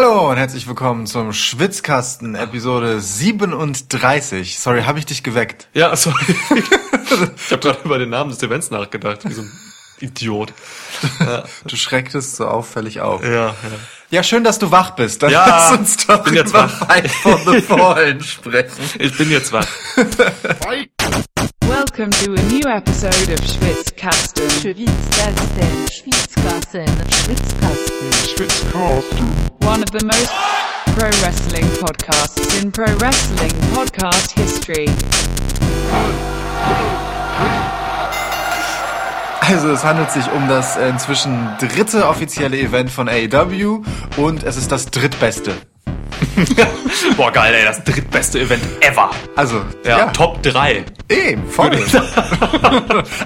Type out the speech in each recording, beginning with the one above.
Hallo und herzlich willkommen zum Schwitzkasten, Episode 37. Sorry, habe ich dich geweckt? Ja, sorry. ich habe gerade über den Namen des Events nachgedacht, wie so ein Idiot. Ja. Du schrecktest so auffällig auf. Ja, ja. Ja, schön, dass du wach bist. Dann Ja, lass uns doch bin jetzt wach. Fight for the Fallen sprechen. Ich bin jetzt wach. Welcome to a new episode of Schwitzkasten. Schwitzkasten, Schwitzkasten, Schwitzkasten. one of the most pro wrestling podcasts in pro wrestling podcast history. Also es handelt sich um das äh, inzwischen dritte offizielle Event von AEW und es ist das drittbeste. Boah, geil, ey, das drittbeste Event ever. Also, Ja, ja, Top 3. eben, voll.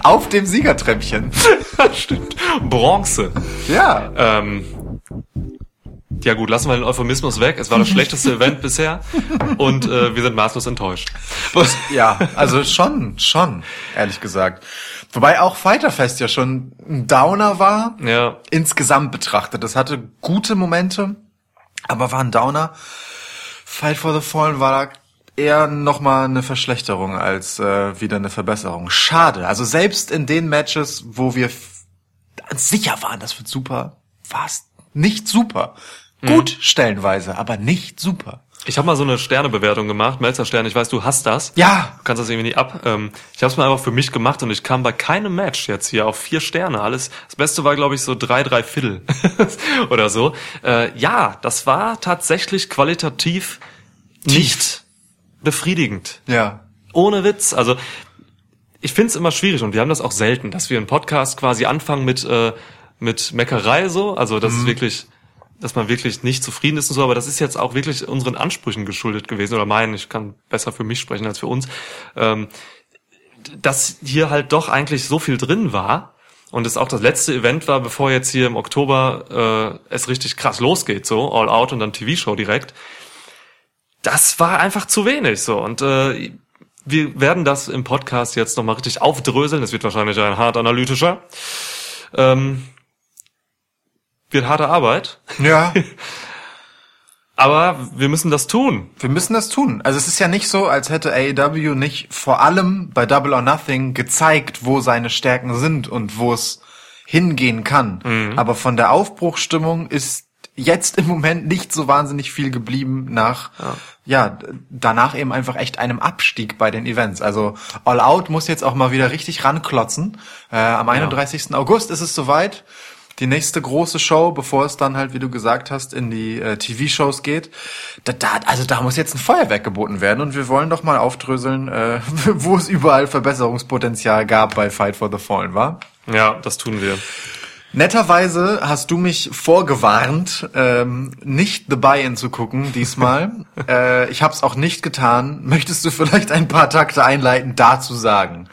Auf dem Siegertreppchen. Stimmt. Bronze. Ja, Ähm, ja gut, lassen wir den Euphemismus weg. Es war das schlechteste Event bisher und äh, wir sind maßlos enttäuscht. ja, also schon, schon, ehrlich gesagt. Wobei auch Fighterfest ja schon ein Downer war, Ja, insgesamt betrachtet. Es hatte gute Momente, aber war ein Downer. Fight for the Fallen war da eher nochmal eine Verschlechterung als äh, wieder eine Verbesserung. Schade. Also selbst in den Matches, wo wir sicher waren, das wird super, war es nicht super. Gut stellenweise, aber nicht super. Ich habe mal so eine Sternebewertung gemacht, Melzer Stern, ich weiß, du hast das. Ja, Du kannst das irgendwie nicht ab. Ähm, ich habe es mal einfach für mich gemacht und ich kam bei keinem Match jetzt hier auf vier Sterne. Alles. Das Beste war, glaube ich, so drei, drei Viertel oder so. Äh, ja, das war tatsächlich qualitativ nicht befriedigend. ja. Ohne Witz. Also ich finde es immer schwierig und wir haben das auch selten, dass wir einen Podcast quasi anfangen mit äh, mit Meckerei so. Also das ist wirklich dass man wirklich nicht zufrieden ist und so, aber das ist jetzt auch wirklich unseren Ansprüchen geschuldet gewesen oder meinen, ich kann besser für mich sprechen als für uns, ähm, dass hier halt doch eigentlich so viel drin war und es auch das letzte Event war, bevor jetzt hier im Oktober äh, es richtig krass losgeht, so All Out und dann TV-Show direkt. Das war einfach zu wenig so und äh, wir werden das im Podcast jetzt nochmal richtig aufdröseln. Es wird wahrscheinlich ein hart analytischer. Ähm, wird harte Arbeit. Ja. Aber wir müssen das tun. Wir müssen das tun. Also es ist ja nicht so, als hätte AEW nicht vor allem bei Double or Nothing gezeigt, wo seine Stärken sind und wo es hingehen kann. Aber von der Aufbruchstimmung ist jetzt im Moment nicht so wahnsinnig viel geblieben nach, ja, d- danach eben einfach echt einem Abstieg bei den Events. Also All Out muss jetzt auch mal wieder richtig ranklotzen. Äh, am 31. August ist es soweit. Die nächste große Show, bevor es dann halt, wie du gesagt hast, in die äh, TV-Shows geht. Da, da, also da muss jetzt ein Feuerwerk geboten werden und wir wollen doch mal aufdröseln, äh, wo es überall Verbesserungspotenzial gab bei Fight for the Fallen, war? Ja, das tun wir. Netterweise hast du mich vorgewarnt, ähm, nicht The Buy-In zu gucken diesmal. äh, ich habe es auch nicht getan. Möchtest du vielleicht ein paar Takte einleitend dazu sagen?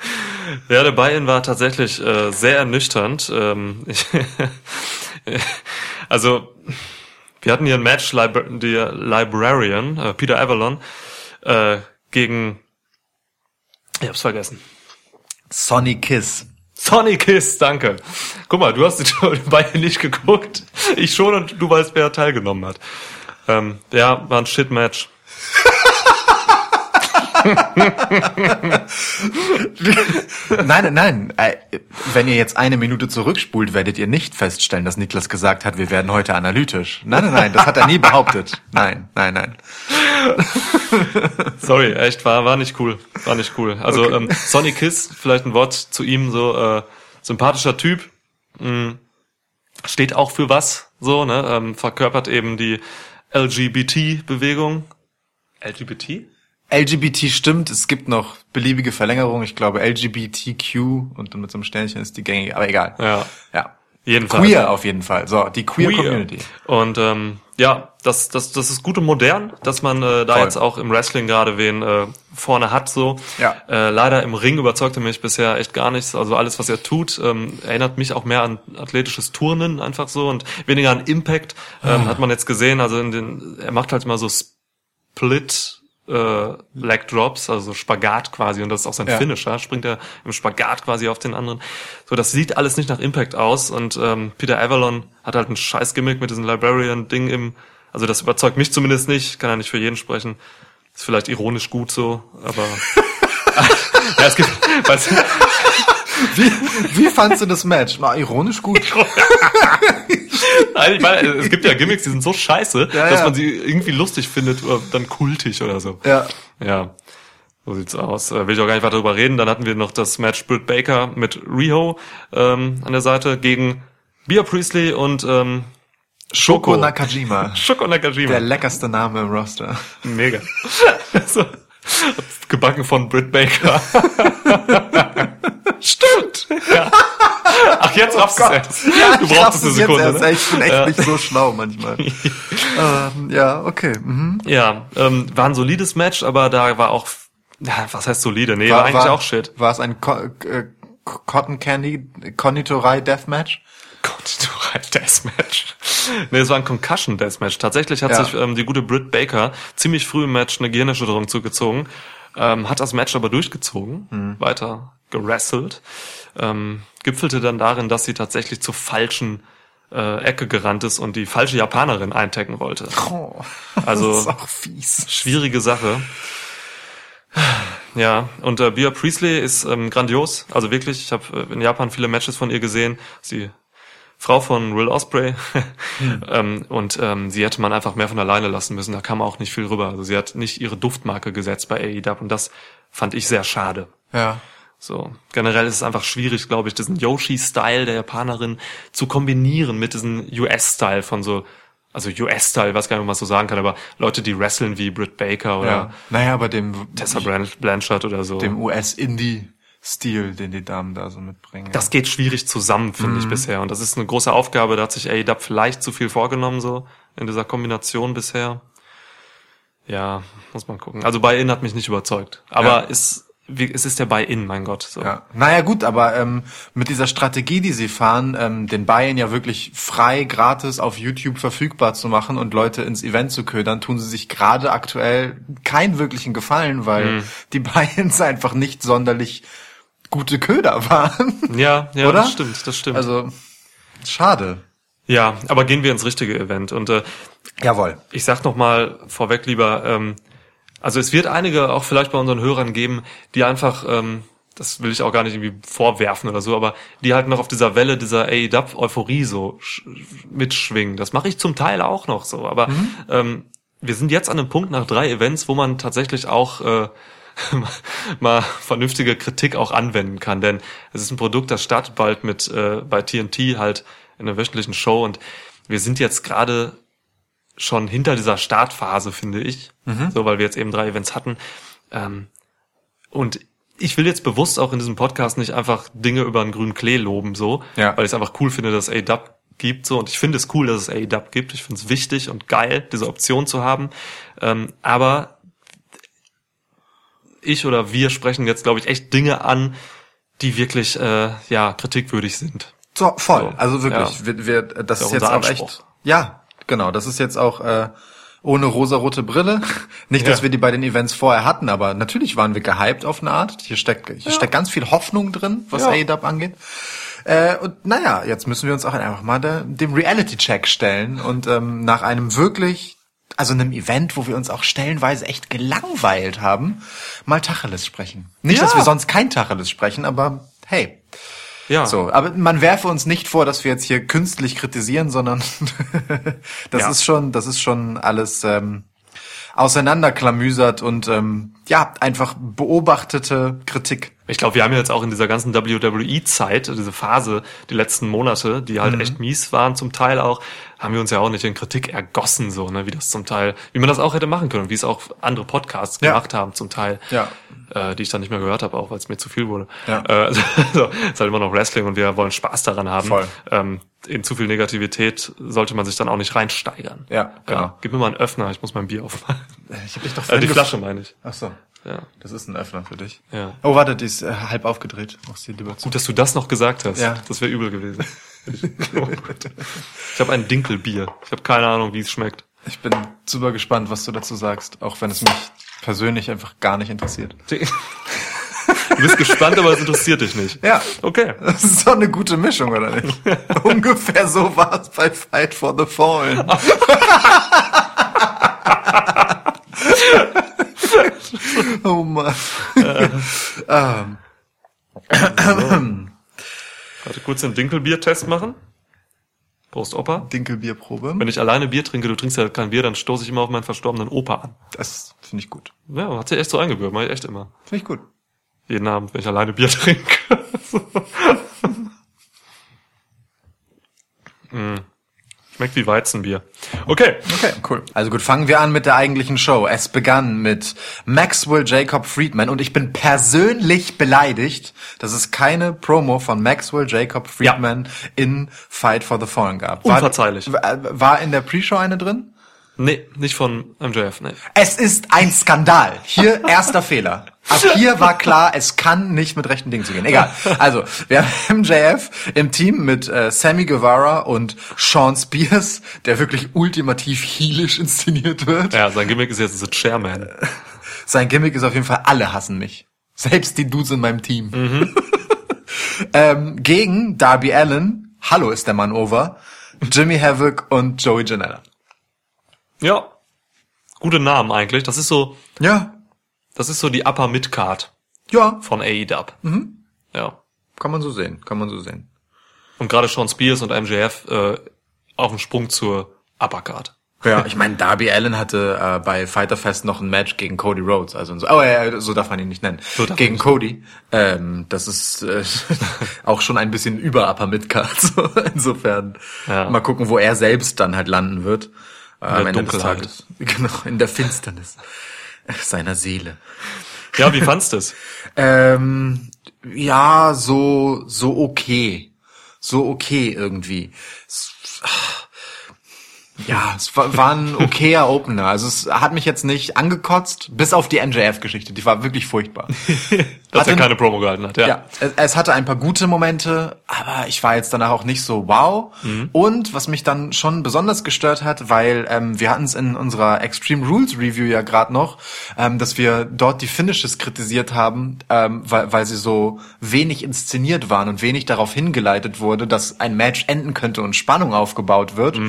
Ja, der Buy-in war tatsächlich äh, sehr ernüchternd. Ähm, ich, also, wir hatten hier ein Match, Libra der Librarian, äh, Peter Avalon, äh, gegen, ich hab's vergessen. Sonny Kiss. Sonny Kiss, danke. Guck mal, du hast den Buy-in nicht geguckt. Ich schon und du weißt, wer teilgenommen hat. Ähm, ja, war ein Shit-Match. Nein, nein, äh, wenn ihr jetzt eine Minute zurückspult, werdet ihr nicht feststellen, dass Niklas gesagt hat, wir werden heute analytisch. Nein, nein, nein, das hat er nie behauptet. Nein, nein, nein. Sorry, echt, war, war nicht cool. War nicht cool. Also Okay. ähm, Sonny Kiss, vielleicht ein Wort zu ihm, so äh, sympathischer Typ, mh, steht auch für was, so, ne? Ähm, verkörpert eben die LGBT-Bewegung. LGBT? LGBT stimmt, es gibt noch beliebige Verlängerungen. Ich glaube LGBTQ und dann mit so einem Sternchen ist die gängige, aber egal. Ja. Ja. Jedenfalls. Queer auf jeden Fall. So, die Queer, Community. Und ähm, ja, das, das, das ist gut und modern, dass man äh, da Voll. jetzt auch im Wrestling gerade wen äh, vorne hat. So. Ja. Äh, leider im Ring überzeugte mich bisher echt gar nichts. Also alles, was er tut, ähm, erinnert mich auch mehr an athletisches Turnen einfach so und weniger an Impact. Ähm, Hat man jetzt gesehen. Also in den, er macht halt immer so Split äh, Leg Drops, also Spagat quasi, und das ist auch sein Ja. Finisher, springt er im Spagat quasi auf den anderen. So, das sieht alles nicht nach Impact aus und ähm, Peter Avalon hat halt ein scheiß Gimmick mit diesem Librarian-Ding im Also das überzeugt mich zumindest nicht, kann ja nicht für jeden sprechen. Ist vielleicht ironisch gut so, aber ja, es gibt, weißt Wie, wie fandst du das Match? Na, ironisch gut. Nein, ich meine, es gibt ja Gimmicks, die sind so scheiße, Ja, dass ja. man sie irgendwie lustig findet oder dann kultig oder so. Ja. Ja, so sieht's aus. Äh, will ich auch gar nicht weiter drüber reden. Dann hatten wir noch das Match Britt Baker mit Riho ähm, an der Seite gegen Bia Priestley und ähm, Shoko. Shoko Nakajima. Shoko Nakajima. Der leckerste Name im Roster. Mega. so, gebacken von Britt Baker. Stimmt. Ja. Ach, jetzt raffst es erst. Du brauchst eine es jetzt Sekunde. erst. Ne? Ich bin echt nicht so schlau manchmal. ähm, ja, okay. Mhm. Ja, ähm, war ein solides Match, aber da war auch, ja, was heißt solide? Nee, war, eigentlich auch shit. War es ein Co äh, Cotton Candy Konditorei Deathmatch? Konditorei Deathmatch. Nee, es war ein Concussion Deathmatch. Tatsächlich hat Ja. sich ähm, die gute Britt Baker ziemlich früh im Match eine Gehirnerschütterung zugezogen, ähm, hat das Match aber durchgezogen, Mhm. weiter gerasselt, ähm, gipfelte dann darin, dass sie tatsächlich zur falschen äh, Ecke gerannt ist und die falsche Japanerin eintacken wollte. Oh, Also-. Schwierige Sache. Ja, und äh, Bia Priestley ist ähm, grandios. Also wirklich, ich habe äh, in Japan viele Matches von ihr gesehen. Sie Frau von Will Osprey. ähm, und ähm, sie hätte man einfach mehr von alleine lassen müssen. Da kam auch nicht viel rüber. Also sie hat nicht ihre Duftmarke gesetzt bei AEW und das fand ich sehr schade. Ja. So, generell ist es einfach schwierig, glaube ich, diesen Yoshi-Style der Japanerin zu kombinieren mit diesem US-Style von so, also US-Style, weiß gar nicht, ob man so sagen kann, aber Leute, die wresteln wie Britt Baker oder ja. Naja, aber dem, Tessa Blan- Blanchard oder so. dem US-Indie-Stil, den die Damen da so mitbringen. das geht schwierig zusammen, finde Mhm. ich bisher. Und das ist eine große Aufgabe. Da hat sich AEW vielleicht zu viel vorgenommen, so in dieser Kombination bisher. Ja, muss man gucken. Also Buy-In hat mich nicht überzeugt. Aber Ja. ist, wie, es ist der Buy-In, mein Gott. So. Ja. Naja gut, aber ähm, mit dieser Strategie, die sie fahren, ähm, den Buy-in ja wirklich frei, gratis auf YouTube verfügbar zu machen und Leute ins Event zu ködern, tun sie sich gerade aktuell keinen wirklichen Gefallen, weil Mhm. die Buy-ins einfach nicht sonderlich gute Köder waren. Ja, ja, Oder? das stimmt, das stimmt. Also schade. ja, aber gehen wir ins richtige Event. Und äh, Jawohl. ich sag noch mal vorweg lieber, ähm, also es wird einige auch vielleicht bei unseren Hörern geben, die einfach, ähm, das will ich auch gar nicht irgendwie vorwerfen oder so, aber die halt noch auf dieser Welle dieser AEW-Euphorie so sch- mitschwingen. Das mache ich zum Teil auch noch so, aber ähm, wir sind jetzt an einem Punkt nach drei Events, wo man tatsächlich auch äh, mal vernünftige Kritik auch anwenden kann, denn es ist ein Produkt, das startet bald mit äh, bei TNT halt in einer wöchentlichen Show und wir sind jetzt gerade schon hinter dieser Startphase, finde ich. So, weil wir jetzt eben drei Events hatten. Ähm, und ich will jetzt bewusst auch in diesem Podcast nicht einfach Dinge über einen grünen Klee loben, so, Ja. weil ich es einfach cool finde, dass es AEW gibt, so, und ich finde es cool, dass es AEW gibt. Ich finde es wichtig und geil, diese Option zu haben. Ähm, aber ich oder wir sprechen jetzt, glaube ich, echt Dinge an, die wirklich, äh, ja, kritikwürdig sind. So, voll. So, also wirklich, ja. wir, wir, das Ja, ist jetzt auch echt. Ja, genau. Das ist jetzt auch äh, ohne rosarote Brille. Nicht, dass Ja. wir die bei den Events vorher hatten, aber natürlich waren wir gehypt auf eine Art. Hier steckt, hier steckt ganz viel Hoffnung drin, was Ja. AEW angeht. Äh, und naja, jetzt müssen wir uns auch einfach mal der, dem Reality-Check stellen und ähm, nach einem wirklich, also einem Event, wo wir uns auch stellenweise echt gelangweilt haben, mal Tacheles sprechen. Nicht, Ja. dass wir sonst kein Tacheles sprechen, aber hey, Ja. so, aber man werfe uns nicht vor, dass wir jetzt hier künstlich kritisieren, sondern das Ja. ist schon, das ist schon alles ähm, auseinanderklamüsert und ähm, ja, einfach beobachtete Kritik. Ich glaube, wir haben jetzt auch in dieser ganzen WWE-Zeit, diese Phase, die letzten Monate, die Mhm. halt echt mies waren zum Teil auch, haben wir uns ja auch nicht in Kritik ergossen, so, ne, wie das zum Teil, wie man das auch hätte machen können, wie es auch andere Podcasts Ja. gemacht haben zum Teil, Ja. äh, die ich dann nicht mehr gehört habe, auch weil es mir zu viel wurde. Ja. Äh, also, so, ist halt immer noch Wrestling und wir wollen Spaß daran haben. Voll. Ähm, in zu viel Negativität sollte man sich dann auch nicht reinsteigern. Ja, genau. Gib mir mal einen Öffner, ich muss mein Bier aufmachen. Ich hab dich doch Äh, die Flasche meine ich. Ach so. Ja. Das ist ein Öffner für dich. Ja. Oh, warte, die ist äh, halb aufgedreht. Mach's dir lieber zu. Gut, dass du das noch gesagt hast. Ja. Das wäre übel gewesen. ich habe ein Dinkelbier. Ich habe keine Ahnung, wie es schmeckt. Ich bin super gespannt, was du dazu sagst, auch wenn es mich persönlich einfach gar nicht interessiert. Du bist gespannt, aber es interessiert dich nicht. Ja. Okay. Das ist doch eine gute Mischung, oder nicht? Ungefähr so war es bei Fight for the Fallen. oh Mann. Äh. ähm. Warte, kurz den Dinkelbier-Test machen. Prost, Opa. Dinkelbierprobe. Wenn ich alleine Bier trinke, du trinkst ja kein Bier, dann stoße ich immer auf meinen verstorbenen Opa an. Das finde ich gut. Ja, hat sich echt so eingebürgert, mache ich echt immer. Finde ich gut. Jeden Abend, wenn ich alleine Bier trinke. mm. Schmeckt wie Weizenbier. Okay. Okay, cool. Also gut, fangen wir an mit der eigentlichen Show. Es begann mit Maxwell Jacob Friedman und ich bin persönlich beleidigt, dass es keine Promo von Maxwell Jacob Friedman in Fight for the Fallen gab. War- Unverzeihlich. War, war in der Pre-Show eine drin? Nee, nicht von MJF, nee. Es ist ein Skandal. Hier erster Fehler. Ab hier war klar, es kann nicht mit rechten Dingen zu gehen. Egal. Also, wir haben MJF im Team mit äh, Sammy Guevara und Sean Spears, der wirklich ultimativ heelisch inszeniert wird. Ja, sein Gimmick ist jetzt The Chairman. Sein Gimmick ist auf jeden Fall, alle hassen mich. Selbst die Dudes in meinem Team. ähm, gegen Darby Allen, hallo ist der Mann over, Jimmy Havoc und Joey Janela. Ja. Gute Namen eigentlich. Das ist so, Ja, das ist so die Upper Mid-Card ja, von AEW. Ja. kann man so sehen, kann man so sehen. Und gerade Sean Spears und MJF äh, auf dem Sprung zur Upper Card. Ja, ich meine, Darby Allen hatte äh, bei Fighter Fest noch ein Match gegen Cody Rhodes, also so, oh ja, so darf man ihn nicht nennen, So darf man gegen nicht. Cody. Ähm, das ist äh, auch schon ein bisschen über Upper Midcard. So. Insofern Ja. mal gucken, wo er selbst dann halt landen wird. Äh, am der Ende des Dunkelheit. Tages. Genau, in der Finsternis seiner Seele. Ja, wie fandst du's? Ähm, ja, so so okay, so okay irgendwie. Es, ja, es war, war ein okayer Opener. Also es hat mich jetzt nicht angekotzt, bis auf die NJF-Geschichte. Die war wirklich furchtbar. Dass er Hatte- keine Promo gehalten hat, ja. Ja, es, es hatte ein paar gute Momente, aber ich war jetzt danach auch nicht so wow. Und was mich dann schon besonders gestört hat, weil ähm, wir hatten es in unserer Extreme Rules Review ja gerade noch, ähm, dass wir dort die Finishes kritisiert haben, ähm, weil, weil sie so wenig inszeniert waren und wenig darauf hingeleitet wurde, dass ein Match enden könnte und Spannung aufgebaut wird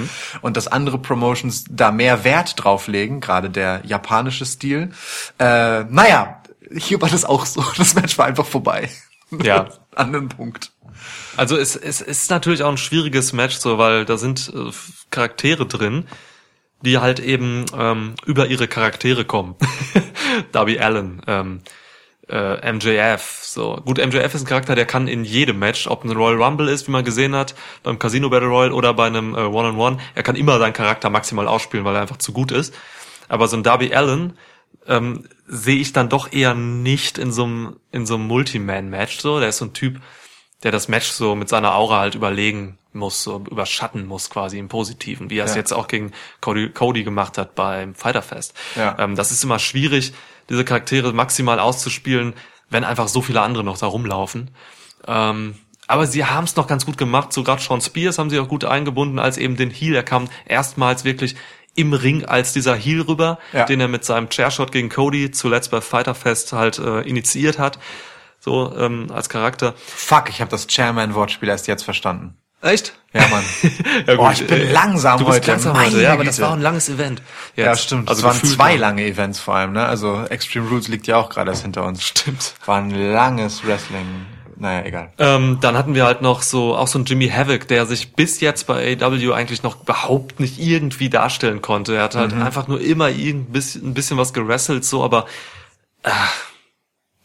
und dass andere Promotions da mehr Wert drauf legen, gerade der japanische Stil. Äh, naja, hier war das auch so. Das Match war einfach vorbei. Ja. An einem Punkt. Also es, es ist natürlich auch ein schwieriges Match, so weil da sind äh, Charaktere drin, die halt eben ähm, über ihre Charaktere kommen. Darby Allen, ähm, äh, MJF. So gut, MJF ist ein Charakter, der kann in jedem Match, ob ein Royal Rumble ist, wie man gesehen hat, beim Casino Battle Royale oder bei einem äh, One-on-One, er kann immer seinen Charakter maximal ausspielen, weil er einfach zu gut ist. Aber so ein Darby Allen ähm, sehe ich dann doch eher nicht in so einem in so einem Multiman-Match. So, der ist so ein Typ, der das Match so mit seiner Aura halt überlegen muss, so überschatten muss quasi im Positiven, wie er es Ja. jetzt auch gegen Cody, Cody gemacht hat beim Fighter Fest. Ja. Ähm, das ist immer schwierig, diese Charaktere maximal auszuspielen, wenn einfach so viele andere noch da rumlaufen. Ähm, aber sie haben es noch ganz gut gemacht. So gerade Sean Spears haben sie auch gut eingebunden als eben den Heel. Er kam erstmals wirklich im Ring als dieser Heel rüber, Ja. den er mit seinem Chairshot gegen Cody zuletzt bei Fighter Fest halt äh, initiiert hat. So ähm, als Charakter. Fuck, ich habe das Chairman-Wortspiel erst jetzt verstanden. Echt? Ja, Mann. Ja, Boah, ich bin langsam du bist heute. langsam heute. Ja, aber das Güte. war ein langes Event. Jetzt. Ja, stimmt. Also es waren zwei lang. lange Events vor allem, ne? Also Extreme Rules liegt ja auch gerade erst hinter uns. Stimmt. War ein langes Wrestling. Naja, egal. Ähm, dann hatten wir halt noch so auch so einen Jimmy Havoc, der sich bis jetzt bei AW eigentlich noch überhaupt nicht irgendwie darstellen konnte. Er hat halt Mhm. einfach nur immer irgend bisschen, ein bisschen was gerasselt, so, aber ach,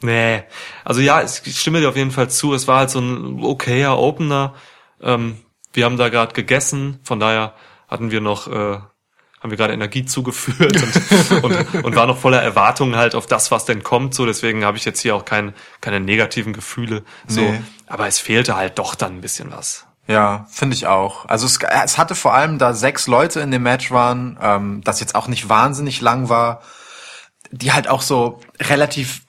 nee. Also ja, ich ich stimme dir auf jeden Fall zu. Es war halt so ein okayer Opener. Ähm, wir haben da gerade gegessen, von daher hatten wir noch äh, haben wir gerade Energie zugeführt und, und, und war noch voller Erwartungen halt auf das, was denn kommt. So, deswegen habe ich jetzt hier auch kein, keine negativen Gefühle. So, Nee. aber es fehlte halt doch dann ein bisschen was. Ja, finde ich auch. Also es, es hatte vor allem, da sechs Leute in dem Match waren, ähm, das jetzt auch nicht wahnsinnig lang war, die halt auch so relativ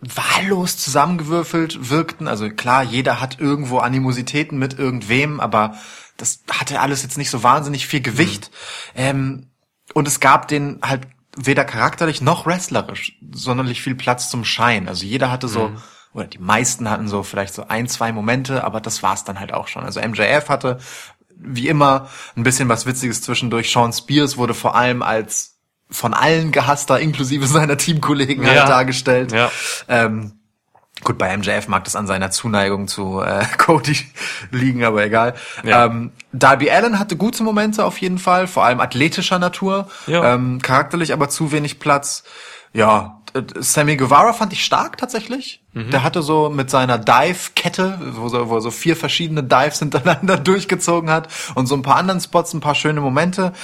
wahllos zusammengewürfelt wirkten. Also klar, jeder hat irgendwo Animositäten mit irgendwem, aber das hatte alles jetzt nicht so wahnsinnig viel Gewicht. Ähm, und es gab den halt weder charakterlich noch wrestlerisch sonderlich viel Platz zum Schein. Also jeder hatte so, oder die meisten hatten so vielleicht so ein, zwei Momente, aber das war's dann halt auch schon. Also MJF hatte wie immer ein bisschen was Witziges zwischendurch. Sean Spears wurde vor allem als von allen gehasster, inklusive seiner Teamkollegen halt Ja. dargestellt. Ja. Ähm, Gut, bei MJF mag das an seiner Zuneigung zu äh, Cody liegen, aber egal. Ja. Ähm, Darby Allen hatte gute Momente auf jeden Fall, vor allem athletischer Natur, Ja. ähm, charakterlich aber zu wenig Platz. Ja, Sammy Guevara fand ich stark tatsächlich. Der hatte so mit seiner Dive-Kette, wo, so, wo er so vier verschiedene Dives hintereinander durchgezogen hat und so ein paar anderen Spots, ein paar schöne Momente.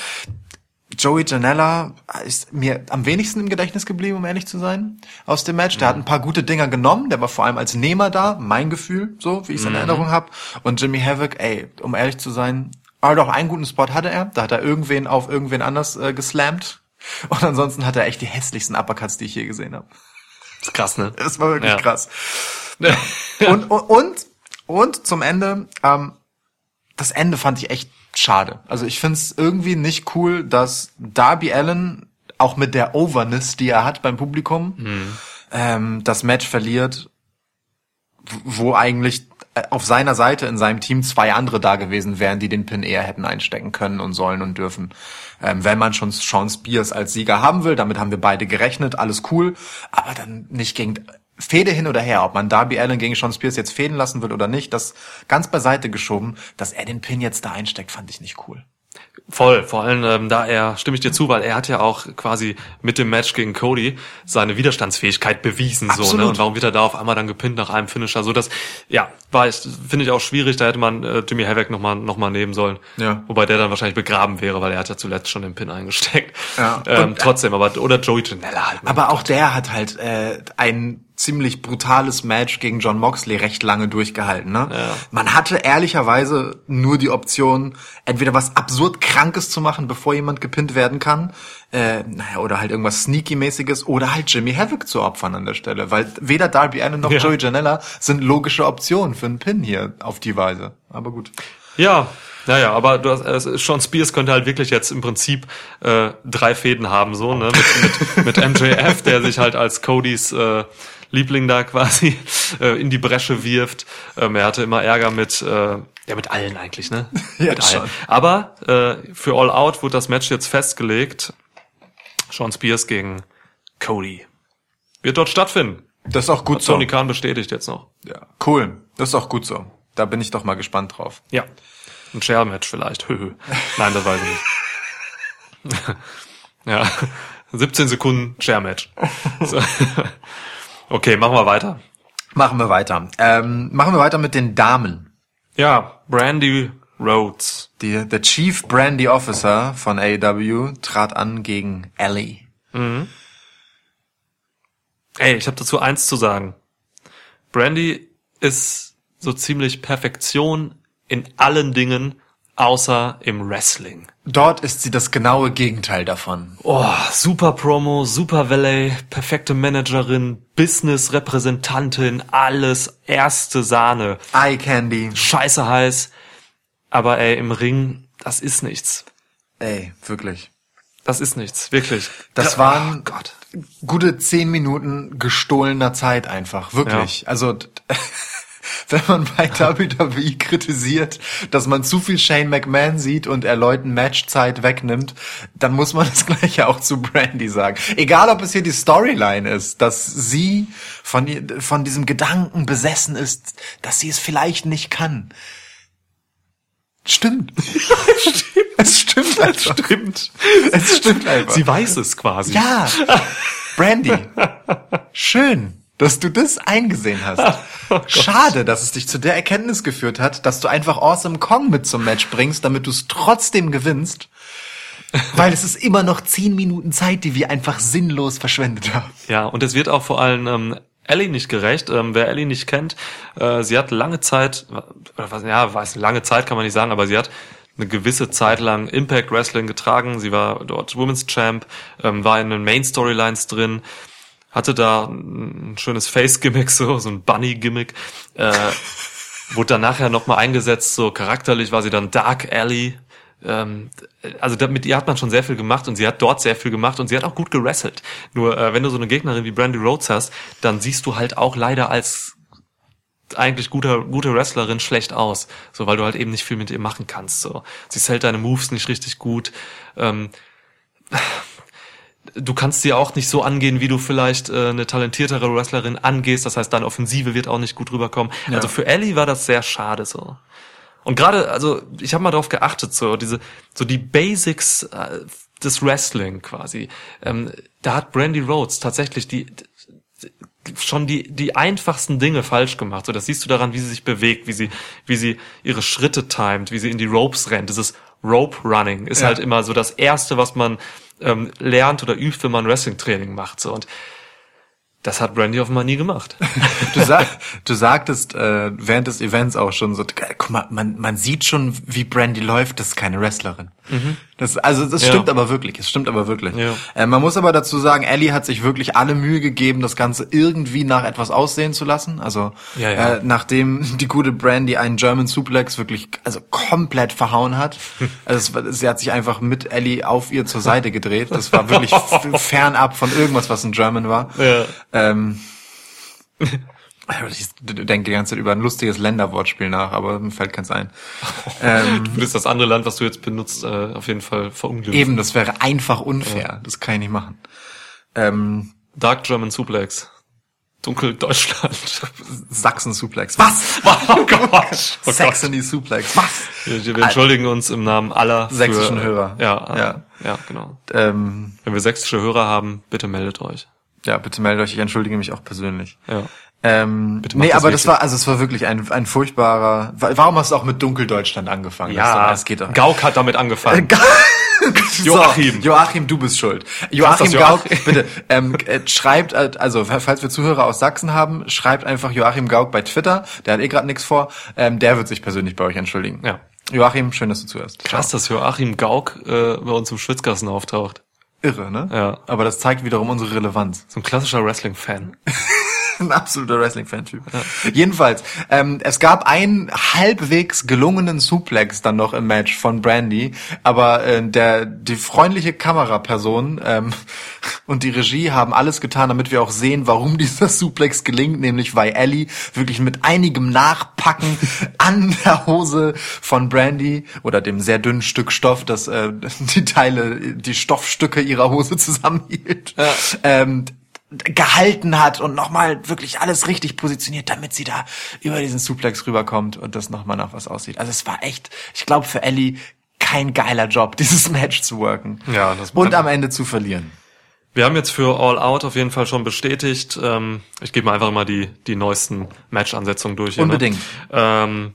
Joey Janella ist mir am wenigsten im Gedächtnis geblieben, um ehrlich zu sein, aus dem Match. Der hat ein paar gute Dinger genommen, der war vor allem als Nehmer da, mein Gefühl, so wie ich es in Erinnerung habe. Und Jimmy Havoc, ey, um ehrlich zu sein, aber doch einen guten Spot hatte er. Da hat er irgendwen auf irgendwen anders äh, geslammt. Und ansonsten hat er echt die hässlichsten Uppercuts, die ich je gesehen habe. ist krass, ne? Das war wirklich Ja. krass. Und, und, und, und zum Ende, ähm, das Ende fand ich echt schade. Also ich find's irgendwie nicht cool, dass Darby Allen auch mit der Overness, die er hat beim Publikum, ähm, das Match verliert, wo eigentlich äh, auf seiner Seite in seinem Team zwei andere da gewesen wären, die den Pin eher hätten einstecken können und sollen und dürfen. Ähm, wenn man schon Sean Spears als Sieger haben will, damit haben wir beide gerechnet, alles cool, aber dann nicht gegen Fehde hin oder her, ob man Darby Allen gegen Sean Spears jetzt fäden lassen will oder nicht, das ganz beiseite geschoben, dass er den Pin jetzt da einsteckt, fand ich nicht cool. Voll, vor allem ähm, da er, stimme ich dir zu, weil er hat ja auch quasi mit dem Match gegen Cody seine Widerstandsfähigkeit bewiesen, so, ne? Absolut. Und warum wird er da auf einmal dann gepinnt nach einem Finisher? So das, ja, war ich, finde ich auch schwierig, da hätte man äh, Jimmy Havoc nochmal noch mal nehmen sollen. Ja. Wobei der dann wahrscheinlich begraben wäre, weil er hat ja zuletzt schon den Pin eingesteckt. Ja. Ähm, Und- trotzdem, aber oder Joey Janella halt. Aber auch der hat halt äh, ein ziemlich brutales Match gegen John Moxley recht lange durchgehalten. Ne? Ja. Man hatte ehrlicherweise nur die Option, entweder was absurd Krankes zu machen, bevor jemand gepinnt werden kann, äh, naja, oder halt irgendwas Sneaky-mäßiges, oder halt Jimmy Havoc zu opfern an der Stelle. Weil weder Darby Allen noch Ja. Joey Janella sind logische Optionen für einen Pin hier auf die Weise. Aber gut. Ja, naja, aber du hast, äh, Sean Spears könnte halt wirklich jetzt im Prinzip äh, drei Fäden haben, so, ne? Mit, mit, mit MJF, der sich halt als Codys äh, Liebling da quasi äh, in die Bresche wirft. Ähm, er hatte immer Ärger mit, äh, ja, mit allen eigentlich, ne? Ja, mit allen. schon. Aber äh, für All Out wurde das Match jetzt festgelegt. Sean Spears gegen Cody. Wird dort stattfinden. Das ist auch gut Hat so. Tony Khan bestätigt jetzt noch. Ja. Cool. Das ist auch gut so. Da bin ich doch mal gespannt drauf. Ja. Ein Share-Match vielleicht. Höhö. Nein, das weiß ich nicht. ja. 17 Sekunden Share-Match. So. Okay, machen wir weiter. Machen wir weiter. Ähm, machen wir weiter mit den Damen. Ja, Brandy Rhodes. Die, der Chief Brandy Officer von AEW trat an gegen Ellie. Ey, ich habe dazu eins zu sagen. Brandy ist so ziemlich Perfektion in allen Dingen, außer im Wrestling. Dort ist sie das genaue Gegenteil davon. Oh, super Promo, super Valet, perfekte Managerin, Business-Repräsentantin, alles erste Sahne. Eye Candy. Scheiße heiß. Aber ey, im Ring, das ist nichts. Ey, wirklich. Das ist nichts, wirklich. Das waren oh Gott. gute zehn Minuten gestohlener Zeit einfach. Wirklich. Also, d- wenn man bei WWE kritisiert, dass man zu viel Shane McMahon sieht und er Leuten Matchzeit wegnimmt, dann muss man das gleiche auch zu Brandy sagen. Egal, ob es hier die Storyline ist, dass sie von, von diesem Gedanken besessen ist, dass sie es vielleicht nicht kann. Stimmt. Es stimmt einfach. Stimmt. Es stimmt einfach. Sie weiß es quasi. Ja, Brandy, schön, dass du das eingesehen hast. Schade, dass es dich zu der Erkenntnis geführt hat, dass du einfach Awesome Kong mit zum Match bringst, damit du es trotzdem gewinnst. Weil es ist immer noch zehn Minuten Zeit, die wir einfach sinnlos verschwendet haben. Ja, und es wird auch vor allem ähm, Ellie nicht gerecht. Ähm, wer Ellie nicht kennt, äh, sie hat lange Zeit, oder was, ja, weiß lange Zeit kann man nicht sagen, aber sie hat eine gewisse Zeit lang Impact Wrestling getragen. Sie war dort Women's Champ, ähm, war in den Main Storylines drin, hatte da ein schönes Face-Gimmick, so, so ein Bunny-Gimmick. Äh, wurde dann nachher nochmal eingesetzt, so charakterlich war sie dann Dark Alley. Ähm, also mit ihr hat man schon sehr viel gemacht und sie hat dort sehr viel gemacht und sie hat auch gut gewrestelt. Nur äh, wenn du so eine Gegnerin wie Brandy Rhodes hast, dann siehst du halt auch leider als eigentlich guter gute Wrestlerin schlecht aus, so weil du halt eben nicht viel mit ihr machen kannst. So, sie hält deine Moves nicht richtig gut. Ähm, du kannst sie auch nicht so angehen, wie du vielleicht äh, eine talentiertere Wrestlerin angehst. Das heißt, deine Offensive wird auch nicht gut rüberkommen. Also für Ellie war das sehr schade so. Und gerade, also ich habe mal darauf geachtet, so diese, so die Basics äh, des Wrestling quasi. Ähm, da hat Brandy Rhodes tatsächlich die schon die die einfachsten Dinge falsch gemacht. So, das siehst du daran, wie sie sich bewegt, wie sie wie sie ihre Schritte timet, wie sie in die Ropes rennt. Dieses Rope Running ist Ja. halt immer so das erste, was man ähm, lernt oder übt, wenn man Wrestling Training macht. So und das hat Brandy offenbar nie gemacht. Du, sag, du sagtest äh, während des Events auch schon so, "Geil, guck mal, man, man sieht schon, wie Brandy läuft, das ist keine Wrestlerin. Das, also das Ja. stimmt aber wirklich, es stimmt aber wirklich. Ja. Äh, man muss aber dazu sagen, Ellie hat sich wirklich alle Mühe gegeben, das Ganze irgendwie nach etwas aussehen zu lassen. Also Ja. Äh, nachdem die gute Brandy einen German Suplex wirklich also komplett verhauen hat, also es, sie hat sich einfach mit Ellie auf ihr zur Seite gedreht. Das war wirklich fernab von irgendwas, was ein German war. Ähm, ich denke die ganze Zeit über ein lustiges Länderwortspiel nach, aber mir fällt keins ein. Ähm, Du würdest das andere Land, was du jetzt benutzt, äh, auf jeden Fall verunglückt. eben, das wäre einfach unfair. Das kann ich nicht machen. Ähm, Dark German Suplex. Dunkel Deutschland. Sachsen Suplex. Was? Oh Gott. Oh Gott. Saxony Suplex. Was? Wir, wir entschuldigen uns im Namen aller Sächsischen für, Hörer. Ja, Ja. ja, ja, genau. Ähm, Wenn wir sächsische Hörer haben, bitte meldet euch. ja, bitte meldet euch. Ich entschuldige mich auch persönlich. Ja. Ähm, nee, das aber das richtig. war, also es war wirklich ein, ein furchtbarer. wa- Warum hast du auch mit Dunkeldeutschland angefangen? das, das geht doch. Gauck hat damit angefangen. So, Joachim. Joachim, du bist schuld. Joachim das Gauck, Joachim? bitte, ähm, äh, schreibt, äh, also falls wir Zuhörer aus Sachsen haben, schreibt einfach Joachim Gauck bei Twitter. Der hat eh gerade nichts vor. Ähm, der wird sich persönlich bei euch entschuldigen. Ja. Joachim, schön, dass du zuhörst. Krass, dass Joachim Gauck äh, bei uns im Schwitzkasten auftaucht. Irre, ne? Ja. Aber das zeigt wiederum unsere Relevanz. So ein klassischer Wrestling-Fan. Ein absoluter Wrestling-Fan-Typ. Jedenfalls, ähm, es gab einen halbwegs gelungenen Suplex dann noch im Match von Brandy, aber äh, der die freundliche Kameraperson ähm, und die Regie haben alles getan, damit wir auch sehen, warum dieser Suplex gelingt, nämlich weil Ellie wirklich mit einigem Nachpacken an der Hose von Brandy oder dem sehr dünnen Stück Stoff, das äh, die Teile, die Stoffstücke ihrer Hose zusammenhielt, ähm, gehalten hat und nochmal wirklich alles richtig positioniert, damit sie da über diesen Suplex rüberkommt und das nochmal nach was aussieht. Also es war echt, ich glaube für Ellie kein geiler Job, dieses Match zu worken. Ja, das und am Ende zu verlieren. Wir haben jetzt für All Out auf jeden Fall schon bestätigt. Ähm, ich gebe mal einfach mal die, die neuesten Match-Ansetzungen durch. Hier, Unbedingt. Ne? Ähm,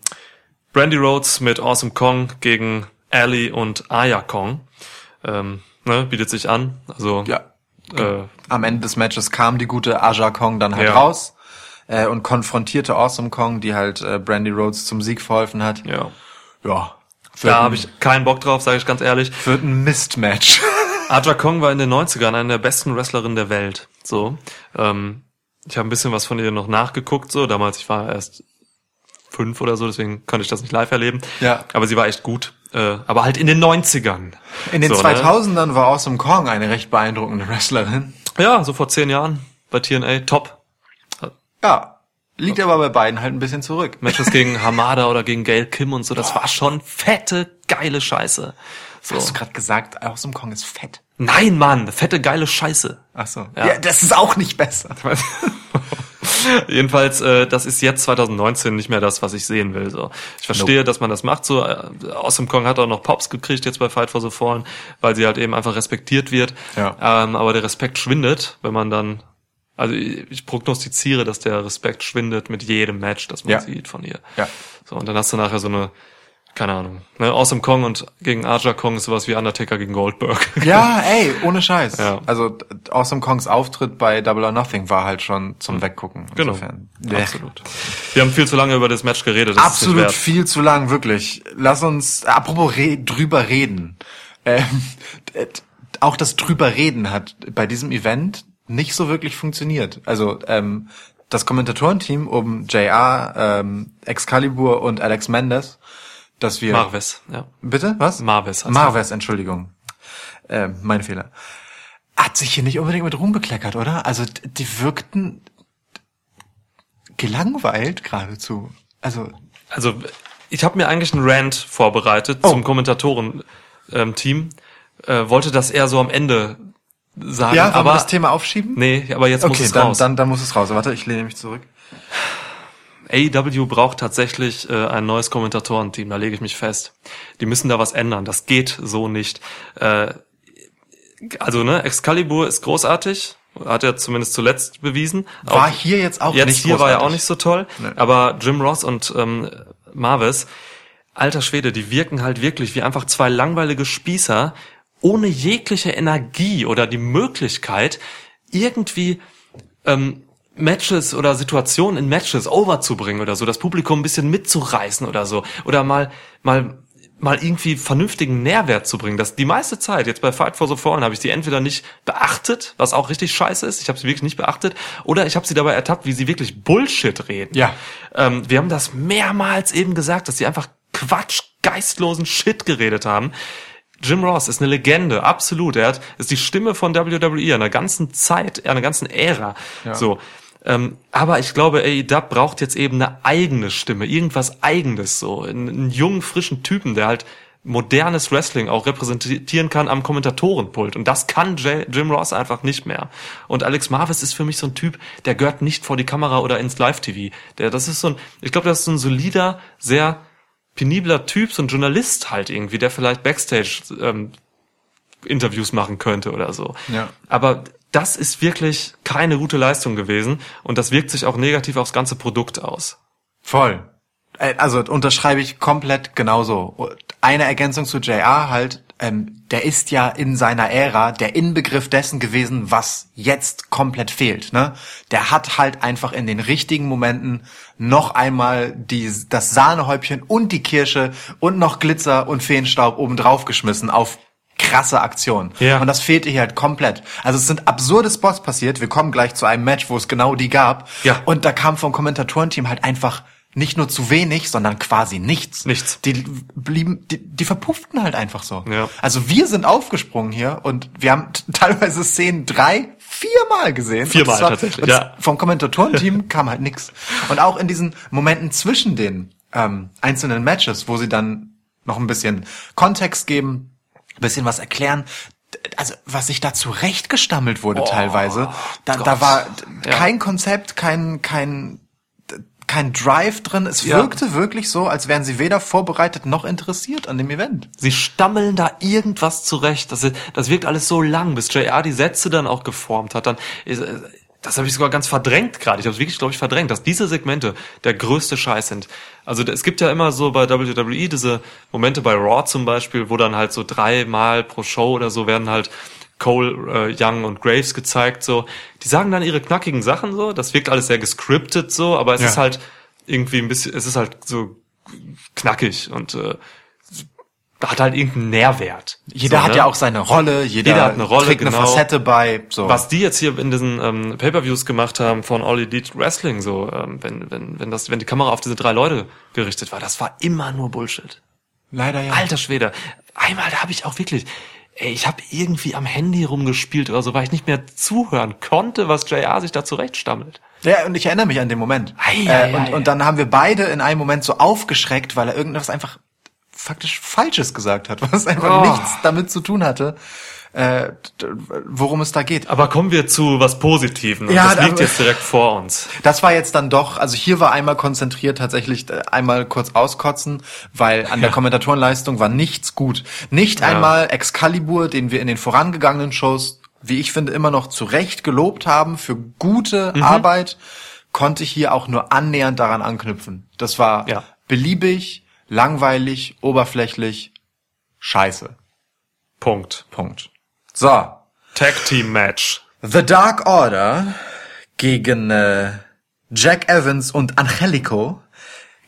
Brandy Rhodes mit Awesome Kong gegen Ali und Aya Kong. Ähm, ne, bietet sich an. Also Ja. äh, Am Ende des Matches kam die gute Aja Kong dann halt Ja. raus äh, und konfrontierte Awesome Kong, die halt äh, Brandy Rhodes zum Sieg verholfen hat. ja. Ja. Da habe ich keinen Bock drauf, sage ich ganz ehrlich. Wird ein Mistmatch. Aja Kong war in den 90ern eine der besten Wrestlerinnen der Welt. So. Ähm, ich habe ein bisschen was von ihr noch nachgeguckt, so. Damals, ich war erst fünf oder so, deswegen konnte ich das nicht live erleben. Ja. Aber sie war echt gut. Äh, aber halt in den 90ern. In den So, ne? 2000ern war Awesome Kong eine recht beeindruckende Wrestlerin. Ja, so vor zehn Jahren bei TNA. Top. Ja. Liegt aber bei beiden halt ein bisschen zurück. Matches gegen Hamada oder gegen Gail Kim und so. Das war schon fette, geile Scheiße. So. Hast du gerade gesagt, Awesome Kong ist fett? Nein, Mann, fette, geile Scheiße. Ach so. Ja. Ja. das ist auch nicht besser. Jedenfalls, äh, das ist jetzt 2019 nicht mehr das, was ich sehen will. So, ich verstehe, dass man das macht. So, äh, Awesome Kong hat auch noch Pops gekriegt jetzt bei Fight for the Fallen, weil sie halt eben einfach respektiert wird. Ja. Ähm, aber der Respekt schwindet, wenn man dann, also ich, ich prognostiziere, dass der Respekt schwindet mit jedem Match, das man Ja. sieht von ihr. Ja. So und dann hast du nachher so eine, keine Ahnung, ne, Awesome Kong und gegen Aja Kong ist sowas wie Undertaker gegen Goldberg. Ja, ey, ohne Scheiß. Ja. Also Awesome Kongs Auftritt bei Double or Nothing war halt schon zum Weggucken. Genau. Insofern. Blech. Absolut. Wir haben viel zu lange über das Match geredet. Das Absolut viel zu lang, wirklich. Lass uns, apropos re drüber reden. Ähm, auch das drüber reden hat bei diesem Event nicht so wirklich funktioniert. Also ähm, das Kommentatorenteam um JR, ähm, Excalibur und Alex Mendes, dass wir Marves, ja. bitte was Marves Marves, Entschuldigung, ähm, mein Fehler. Hat sich hier nicht unbedingt mit Ruhm bekleckert, oder? Also die wirkten gelangweilt geradezu. Also Also ich habe mir eigentlich einen Rant vorbereitet Oh. zum Kommentatoren-Team. Ähm, äh, wollte das eher so am Ende sagen. Ja, aber wir das Thema aufschieben? nee, aber jetzt muss Okay, es dann, raus. dann, dann muss es raus. Warte, ich lehne mich zurück. AEW braucht tatsächlich äh, ein neues Kommentatorenteam, da lege ich mich fest. Die müssen da was ändern. Das geht so nicht. Äh, also, ne, Excalibur ist großartig, hat er zumindest zuletzt bewiesen. War Auch hier jetzt auch jetzt nicht hier war er auch großartig. nicht so toll, Nee. aber Jim Ross und ähm, Marvis, alter Schwede, die wirken halt wirklich wie einfach zwei langweilige Spießer ohne jegliche Energie oder die Möglichkeit irgendwie ähm, Matches oder Situationen in Matches overzubringen oder so, das Publikum ein bisschen mitzureißen oder so oder mal mal mal irgendwie vernünftigen Nährwert zu bringen. Das die meiste Zeit jetzt bei Fight for the Fallen habe ich sie entweder nicht beachtet, was auch richtig scheiße ist, ich habe sie wirklich nicht beachtet, oder ich habe sie dabei ertappt, wie sie wirklich Bullshit reden. Ja. Ähm, wir haben das mehrmals eben gesagt, dass sie einfach Quatsch, geistlosen Shit geredet haben. Jim Ross ist eine Legende, absolut. Er hat, ist die Stimme von WWE einer ganzen Zeit, einer ganzen Ära. Ja. So. Ähm, aber ich glaube, AEW braucht jetzt eben eine eigene Stimme, irgendwas eigenes, so. Einen, einen jungen, frischen Typen, der halt modernes Wrestling auch repräsentieren kann am Kommentatorenpult. Und das kann J Jim Ross einfach nicht mehr. Und Alex Marvis ist für mich so ein Typ, der gehört nicht vor die Kamera oder ins Live-TV. Der, das ist so ein, ich glaube, das ist so ein solider, sehr penibler Typ, so ein Journalist halt irgendwie, der vielleicht Backstage ähm, Interviews machen könnte oder so. Ja. Aber das ist wirklich keine gute Leistung gewesen und das wirkt sich auch negativ aufs ganze Produkt aus. Voll. Äh, Also unterschreibe ich komplett genauso. Eine Ergänzung zu JR halt, ähm, der ist ja in seiner Ära der Inbegriff dessen gewesen, was jetzt komplett fehlt. Ne? Der hat halt einfach in den richtigen Momenten noch einmal die, das Sahnehäubchen und die Kirsche und noch Glitzer und Feenstaub oben drauf geschmissen auf krasse Aktion. Ja. Und das fehlte hier halt komplett. Also es sind absurde Spots passiert. Wir kommen gleich zu einem Match, wo es genau die gab. Ja. Und da kam vom Kommentatorenteam halt einfach nicht nur zu wenig, sondern quasi nichts. Nichts. Die blieben, die, die verpufften halt einfach so. Ja. Also wir sind aufgesprungen hier und wir haben teilweise Szenen drei, viermal gesehen. Viermal war- tatsächlich, ja. Vom Kommentatorenteam kam halt nix. Und auch in diesen Momenten zwischen den ähm, einzelnen Matches, wo sie dann noch ein bisschen Kontext geben, bisschen was erklären, also was sich da zurechtgestammelt wurde teilweise, da, da war Ja. kein Konzept, kein kein kein Drive drin. Es Ja. wirkte wirklich so, als wären sie weder vorbereitet noch interessiert an dem Event. Sie stammeln da irgendwas zurecht. Das, das wirkt alles so lang, bis JR die Sätze dann auch geformt hat. Dann ist, äh, das habe ich sogar ganz verdrängt gerade. Ich habe es wirklich, glaube ich, verdrängt, dass diese Segmente der größte Scheiß sind. Also es gibt ja immer so bei WWE diese Momente bei Raw zum Beispiel, wo dann halt so dreimal pro Show oder so werden halt Cole, äh, Young und Graves gezeigt. So, die sagen dann ihre knackigen Sachen so. Das wirkt alles sehr gescriptet so, aber es Ja. ist halt irgendwie ein bisschen, es ist halt so knackig und äh, hat halt irgendeinen Nährwert. Jeder so, hat ne? ja auch seine Rolle, jeder, Jeder hat eine Rolle, trägt eine genau. Facette bei. So. Was die jetzt hier in diesen ähm, Pay-per-Views gemacht haben von All Elite Wrestling, so ähm, wenn wenn wenn das wenn die Kamera auf diese drei Leute gerichtet war, das war immer nur Bullshit. Leider ja. Alter Schwede. Einmal da habe ich auch wirklich, ey, ich habe irgendwie am Handy rumgespielt oder so, weil ich nicht mehr zuhören konnte, was JR sich da zurechtstammelt. Ja, und ich erinnere mich an den Moment. Ei, äh, ei, und, ei, und dann haben wir beide in einem Moment so aufgeschreckt, weil er irgendwas einfach faktisch Falsches gesagt hat, was einfach Oh. nichts damit zu tun hatte, äh, worum es da geht. Aber kommen wir zu was Positiven. Und Ja, das liegt aber- jetzt direkt vor uns. Das war jetzt dann doch, also hier war einmal konzentriert tatsächlich äh, einmal kurz auskotzen, weil an der Kommentatorenleistung war nichts gut. Nicht Ja. einmal Excalibur, den wir in den vorangegangenen Shows, wie ich finde, immer noch zu Recht gelobt haben für gute Mhm. Arbeit, konnte hier auch nur annähernd daran anknüpfen. Das war Ja. beliebig, langweilig, oberflächlich, scheiße. Punkt. Punkt. So, Tag Team Match. The Dark Order gegen äh, Jack Evans und Angelico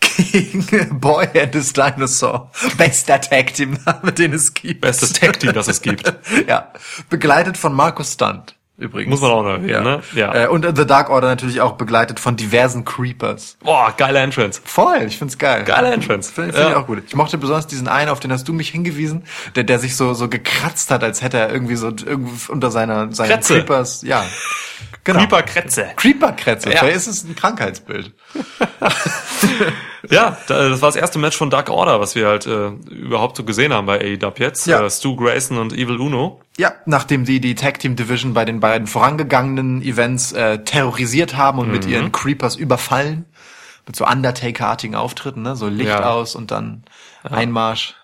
gegen Boy and his Dinosaur. Bester Tag Team Name, den es gibt. Bestes Tag Team, das es gibt. ja, begleitet von Markus Stunt. Übrigens. Muss man auch noch erwähnen, ja. ne? Ja. Äh, und The Dark Order natürlich auch begleitet von diversen Creepers. Boah, geile Entrance. Voll, ich find's geil. Geile Entrance. Finde find ich Ja. auch gut. Ich mochte besonders diesen einen, auf den hast du mich hingewiesen, der, der sich so, so gekratzt hat, als hätte er irgendwie so irgendwie unter seiner, seinen Kratze. Creepers, ja. Genau. Creeper-Kretze. Creeper-Kretze, Ja. vielleicht ist es ein Krankheitsbild. Ja, da- das war das erste Match von Dark Order, was wir halt äh, überhaupt so gesehen haben bei AEW jetzt. Ja. Äh, Stu Grayson und Evil Uno. Ja, nachdem die die Tag Team Division bei den beiden vorangegangenen Events äh, terrorisiert haben und Mhm. mit ihren Creepers überfallen, mit so Undertaker-artigen Auftritten, ne, so Licht Ja. aus und dann Einmarsch.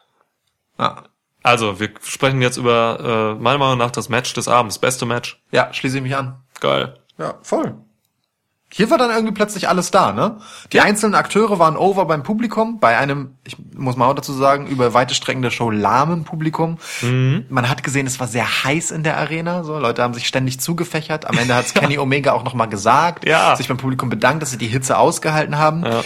Ja. Also, wir sprechen jetzt über äh, meiner Meinung nach das Match des Abends. Beste Match. ja, schließe ich mich an. Geil. Ja, voll. Hier war dann irgendwie plötzlich alles da, ne? Die einzelnen Akteure waren over beim Publikum, bei einem, ich muss mal auch dazu sagen, über weite Strecken der Show lahmen Publikum. Mhm. Man hat gesehen, es war sehr heiß in der Arena, so Leute haben sich ständig zugefächert. Am Ende hat es Kenny Omega auch nochmal gesagt, Ja. sich beim Publikum bedankt, dass sie die Hitze ausgehalten haben. Ja.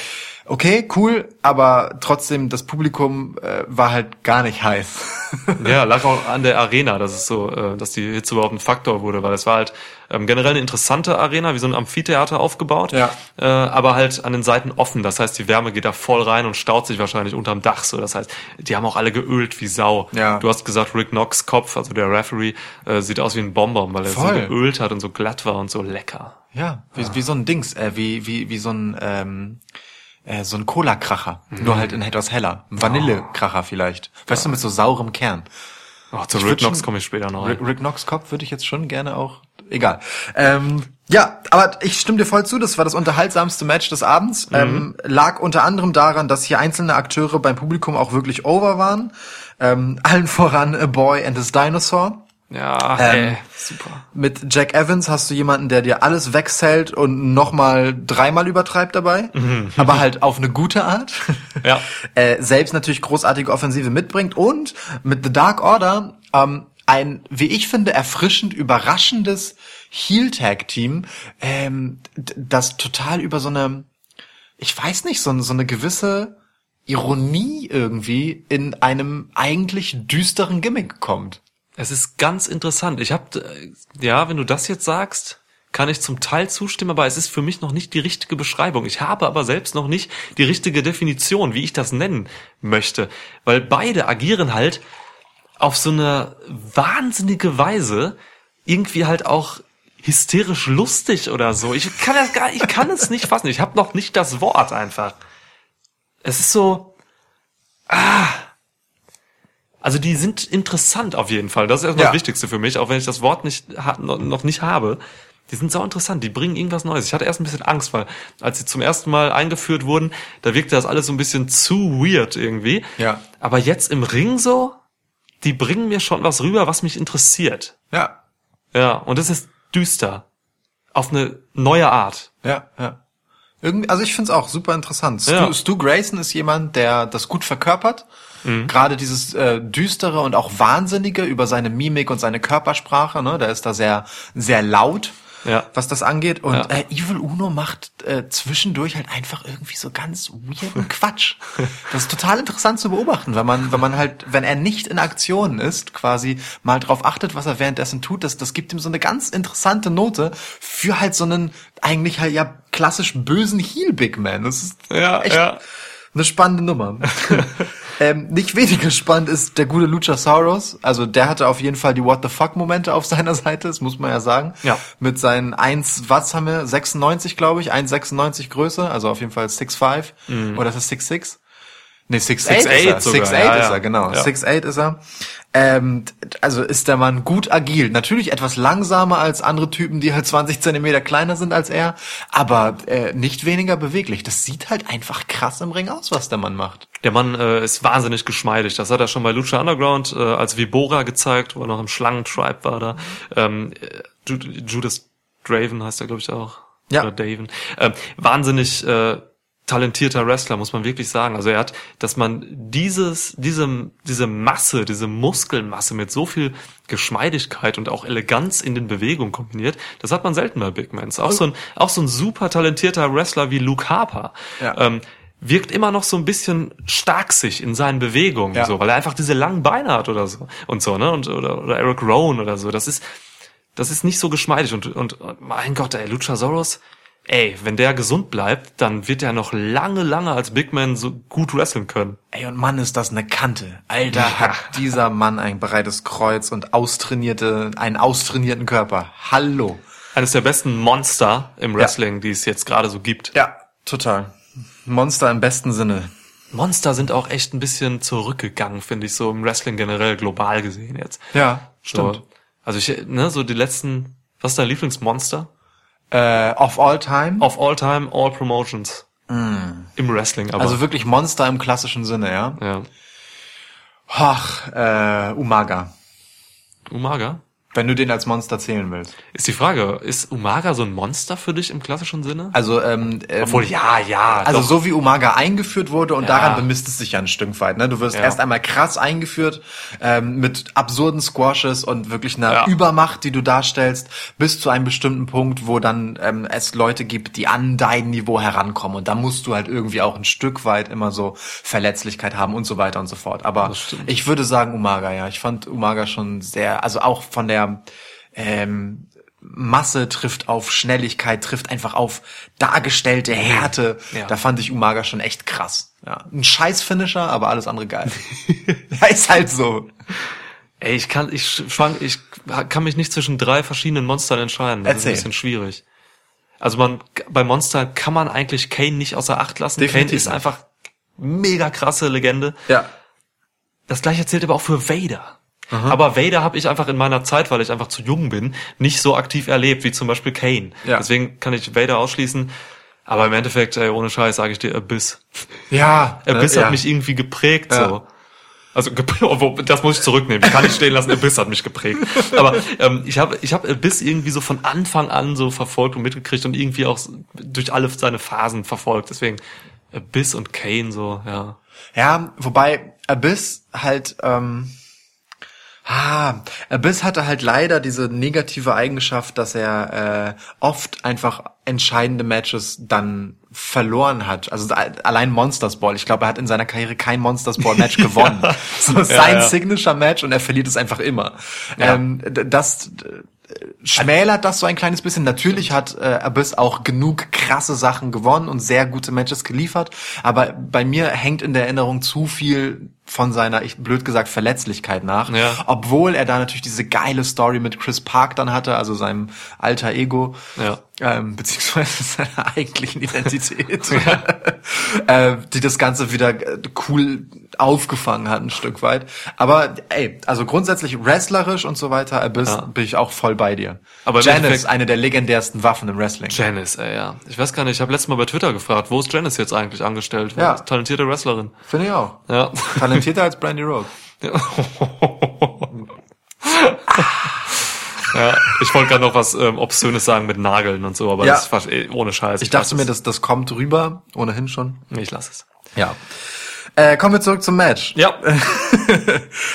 Okay, cool, aber trotzdem, das Publikum äh, war halt gar nicht heiß. Ja, lag auch an der Arena, dass es so, äh, dass die Hitze überhaupt ein Faktor wurde, weil es war halt ähm, generell eine interessante Arena, wie so ein Amphitheater aufgebaut, Ja. äh, aber halt an den Seiten offen. Das heißt, die Wärme geht da voll rein und staut sich wahrscheinlich unterm Dach. So, das heißt, die haben auch alle geölt wie Sau. Ja. Du hast gesagt, Rick Knox Kopf, also der Referee, äh, sieht aus wie ein Bonbon, weil er Voll. so geölt hat und so glatt war und so lecker. Ja, wie, wie so ein Dings, äh, wie, wie, wie so ein, ähm, äh, so ein Cola-Kracher. Nur halt in etwas heller. Ein Vanille-Kracher vielleicht. Weißt du, mit so saurem Kern. Oh, zu Ich Rick Knox komme ich später noch. Rick, Rick Knox Kopf würde ich jetzt schon gerne auch. Egal. Ähm, ja, aber ich stimme dir voll zu, das war das unterhaltsamste Match des Abends. Ähm, lag unter anderem daran, dass hier einzelne Akteure beim Publikum auch wirklich over waren. Ähm, allen voran A Boy and His Dinosaur. Ja, Ähm, ey, super. Mit Jack Evans hast du jemanden, der dir alles wegzählt und nochmal dreimal übertreibt dabei, aber halt auf eine gute Art. Ja. äh, selbst natürlich großartige Offensive mitbringt und mit The Dark Order ähm, ein, wie ich finde, erfrischend überraschendes Heel-Tag-Team, ähm, das total über so eine, ich weiß nicht, so, so eine gewisse Ironie irgendwie in einem eigentlich düsteren Gimmick kommt. Es ist ganz interessant. Ich habe, ja, wenn du das jetzt sagst, kann ich zum Teil zustimmen, aber es ist für mich noch nicht die richtige Beschreibung. Ich habe aber selbst noch nicht die richtige Definition, wie ich das nennen möchte, weil beide agieren halt auf so eine wahnsinnige Weise, irgendwie halt auch hysterisch lustig oder so. Ich kann das gar, ich kann es nicht fassen. Ich habe noch nicht das Wort einfach. Es ist so, also die sind interessant auf jeden Fall. Das ist erstmal Ja. das Wichtigste für mich, auch wenn ich das Wort nicht noch nicht habe. Die sind so interessant, die bringen irgendwas Neues. Ich hatte erst ein bisschen Angst, weil als sie zum ersten Mal eingeführt wurden, da wirkte das alles so ein bisschen zu weird irgendwie. Ja. Aber jetzt im Ring so, die bringen mir schon was rüber, was mich interessiert. Ja, Ja, und es ist düster. Auf eine neue Art. Ja, ja. Irgendwie, also ich find's auch super interessant. Stu, Ja. Stu Grayson ist jemand, der das gut verkörpert. Mhm. Gerade dieses äh, düstere und auch wahnsinnige über seine Mimik und seine Körpersprache. Ne, der ist da sehr, sehr laut, Ja. was das angeht. Und Ja. äh, Evil Uno macht äh, zwischendurch halt einfach irgendwie so ganz weirden Quatsch. Das ist total interessant zu beobachten, wenn man, wenn man halt, wenn er nicht in Aktion ist, quasi mal drauf achtet, was er währenddessen tut. Das, das gibt ihm so eine ganz interessante Note für halt so einen eigentlich halt ja klassisch bösen Heel Big Man. Das ist Ja, echt ja. Eine spannende Nummer. ähm, nicht weniger spannend ist der gute Luchasaurus. Also der hatte auf jeden Fall die What the fuck Momente auf seiner Seite, das muss man ja sagen. Ja. Mit seinen 1, was haben wir? 96, glaube ich, 1,96 Größe, also auf jeden Fall 6'5 oder ist das 6'6? Nee, 6'8 ist 6'8 er. sogar, 6'8 ja, ist ja. er, genau. Ja. 6'8 ist er. Ähm, also ist der Mann gut agil. Natürlich etwas langsamer als andere Typen, die halt 20 Zentimeter kleiner sind als er, aber äh, nicht weniger beweglich. Das sieht halt einfach krass im Ring aus, was der Mann macht. Der Mann äh, ist wahnsinnig geschmeidig. Das hat er schon bei Lucha Underground äh, als Vibora gezeigt, wo er noch im Schlangentribe war da. Ähm, äh, Ju- Judas Draven heißt er, glaube ich, auch. Ja. Oder Daven. Ähm, wahnsinnig äh, talentierter Wrestler, muss man wirklich sagen. Also er hat, dass man dieses, diese, diese Masse, diese Muskelmasse mit so viel Geschmeidigkeit und auch Eleganz in den Bewegungen kombiniert, das hat man selten bei Big Mans. Auch so ein, auch so ein super talentierter Wrestler wie Luke Harper. Ja. Ähm, wirkt immer noch so ein bisschen starksig in seinen Bewegungen, Ja. so, weil er einfach diese langen Beine hat oder so und so, ne? Und oder, oder Eric Rowan oder so. Das ist das ist nicht so geschmeidig und und, und mein Gott, ey, Luchasaurus, ey, wenn der gesund bleibt, dann wird er noch lange, lange als Big Man so gut wresteln können. Ey, und Mann, ist das eine Kante. Alter, hat dieser Mann ein breites Kreuz und austrainierte, einen austrainierten Körper. Hallo. Eines der besten Monster im Wrestling, die es jetzt gerade so gibt. Ja, total. Monster im besten Sinne. Monster sind auch echt ein bisschen zurückgegangen, finde ich, so im Wrestling generell global gesehen jetzt. Ja, So, also ich, ne, so die letzten, was ist dein Lieblingsmonster? Äh, of all time. Of all time, all promotions. Im Wrestling, aber. Also wirklich Monster im klassischen Sinne, ja. ja. Ach, äh, Umaga. Umaga? Wenn du den als Monster zählen willst. Ist die Frage, ist Umaga so ein Monster für dich im klassischen Sinne? Also, ähm, ähm, Obwohl, ja, ja. Also doch. so wie Umaga eingeführt wurde und Ja. daran bemisst es sich ja ein Stück weit. Ne? Du wirst Ja. erst einmal krass eingeführt ähm, mit absurden Squashes und wirklich einer Ja. Übermacht, die du darstellst, bis zu einem bestimmten Punkt, wo dann ähm, es Leute gibt, die an dein Niveau herankommen. Und da musst du halt irgendwie auch ein Stück weit immer so Verletzlichkeit haben und so weiter und so fort. Aber ich würde sagen Umaga, ja. Ich fand Umaga schon sehr, also auch von der ähm, Masse trifft auf Schnelligkeit, trifft einfach auf dargestellte Härte. Ja. Da fand ich Umaga schon echt krass. Ja, ein scheiß Finisher, aber alles andere geil. ja, ist halt so. Ey, ich kann, ich schwank, ich kann mich nicht zwischen drei verschiedenen Monstern entscheiden. Das Erzähl. ist ein bisschen schwierig. Also man, bei Monster kann man eigentlich Kane nicht außer Acht lassen. Definitiv Kane ist einfach mega krasse Legende. Ja. Das gleiche zählt aber auch für Vader. Aber Vader habe ich einfach in meiner Zeit, weil ich einfach zu jung bin, nicht so aktiv erlebt wie zum Beispiel Kane. Ja. Deswegen kann ich Vader ausschließen. Aber im Endeffekt, ey, ohne Scheiß, sage ich dir, Abyss. Ja. Abyss äh, hat ja. mich irgendwie geprägt, Ja. so. Also das muss ich zurücknehmen. Ich kann nicht stehen lassen. Abyss hat mich geprägt. Aber ähm, ich habe ich hab Abyss irgendwie so von Anfang an so verfolgt und mitgekriegt und irgendwie auch durch alle seine Phasen verfolgt. Deswegen Abyss und Kane so, ja. Ja, wobei Abyss halt, ähm, ah, Abyss hatte halt leider diese negative Eigenschaft, dass er äh, oft einfach entscheidende Matches dann verloren hat. Also allein Monsters Ball. Ich glaube, er hat in seiner Karriere kein Monsters Ball Match gewonnen. So sein ja. Signature Match und er verliert es einfach immer. Ja. Ähm, das äh, schmälert das so ein kleines bisschen. Natürlich hat äh, Abyss auch genug krasse Sachen gewonnen und sehr gute Matches geliefert, aber bei mir hängt in der Erinnerung zu viel von seiner, ich blöd gesagt, Verletzlichkeit nach. Ja. Obwohl er da natürlich diese geile Story mit Chris Park dann hatte, also seinem alter Ego. Ja. Ähm, beziehungsweise seiner eigentlichen Identität, äh, die das Ganze wieder äh, cool aufgefangen hat, ein Stück weit. Aber ey, also grundsätzlich wrestlerisch und so weiter, Abyss, Ja. bin ich auch voll bei dir. Aber Janice, eine der legendärsten Waffen im Wrestling. Janice, ey, ja. Ich weiß gar nicht, ich habe letztes Mal bei Twitter gefragt, wo ist Janice jetzt eigentlich angestellt? Ja. Talentierte Wrestlerin. Finde ich auch. Ja. Talentierter als Brandy Road. ja. Ich wollte gerade noch was ähm, Obszönes sagen mit Nageln und so, aber Ja. das war ey, ohne Scheiß. Ich dachte weiß mir, das, das kommt rüber, ohnehin schon. Ich lasse es. Ja. Äh, kommen wir zurück zum Match. Ja.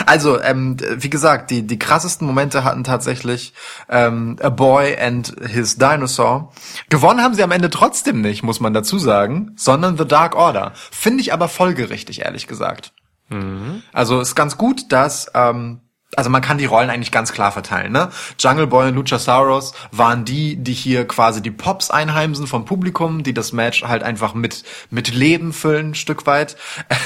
Also, ähm, wie gesagt, die, die krassesten Momente hatten tatsächlich ähm, A Boy and His Dinosaur. Gewonnen haben sie am Ende trotzdem nicht, muss man dazu sagen, sondern The Dark Order. Finde ich aber folgerichtig, ehrlich gesagt. Also ist ganz gut, dass ähm, also man kann die Rollen eigentlich ganz klar verteilen, ne? Jungle Boy und Luchasaurus waren die, die hier quasi die Pops einheimsen vom Publikum, die das Match halt einfach mit mit Leben füllen, ein Stück weit.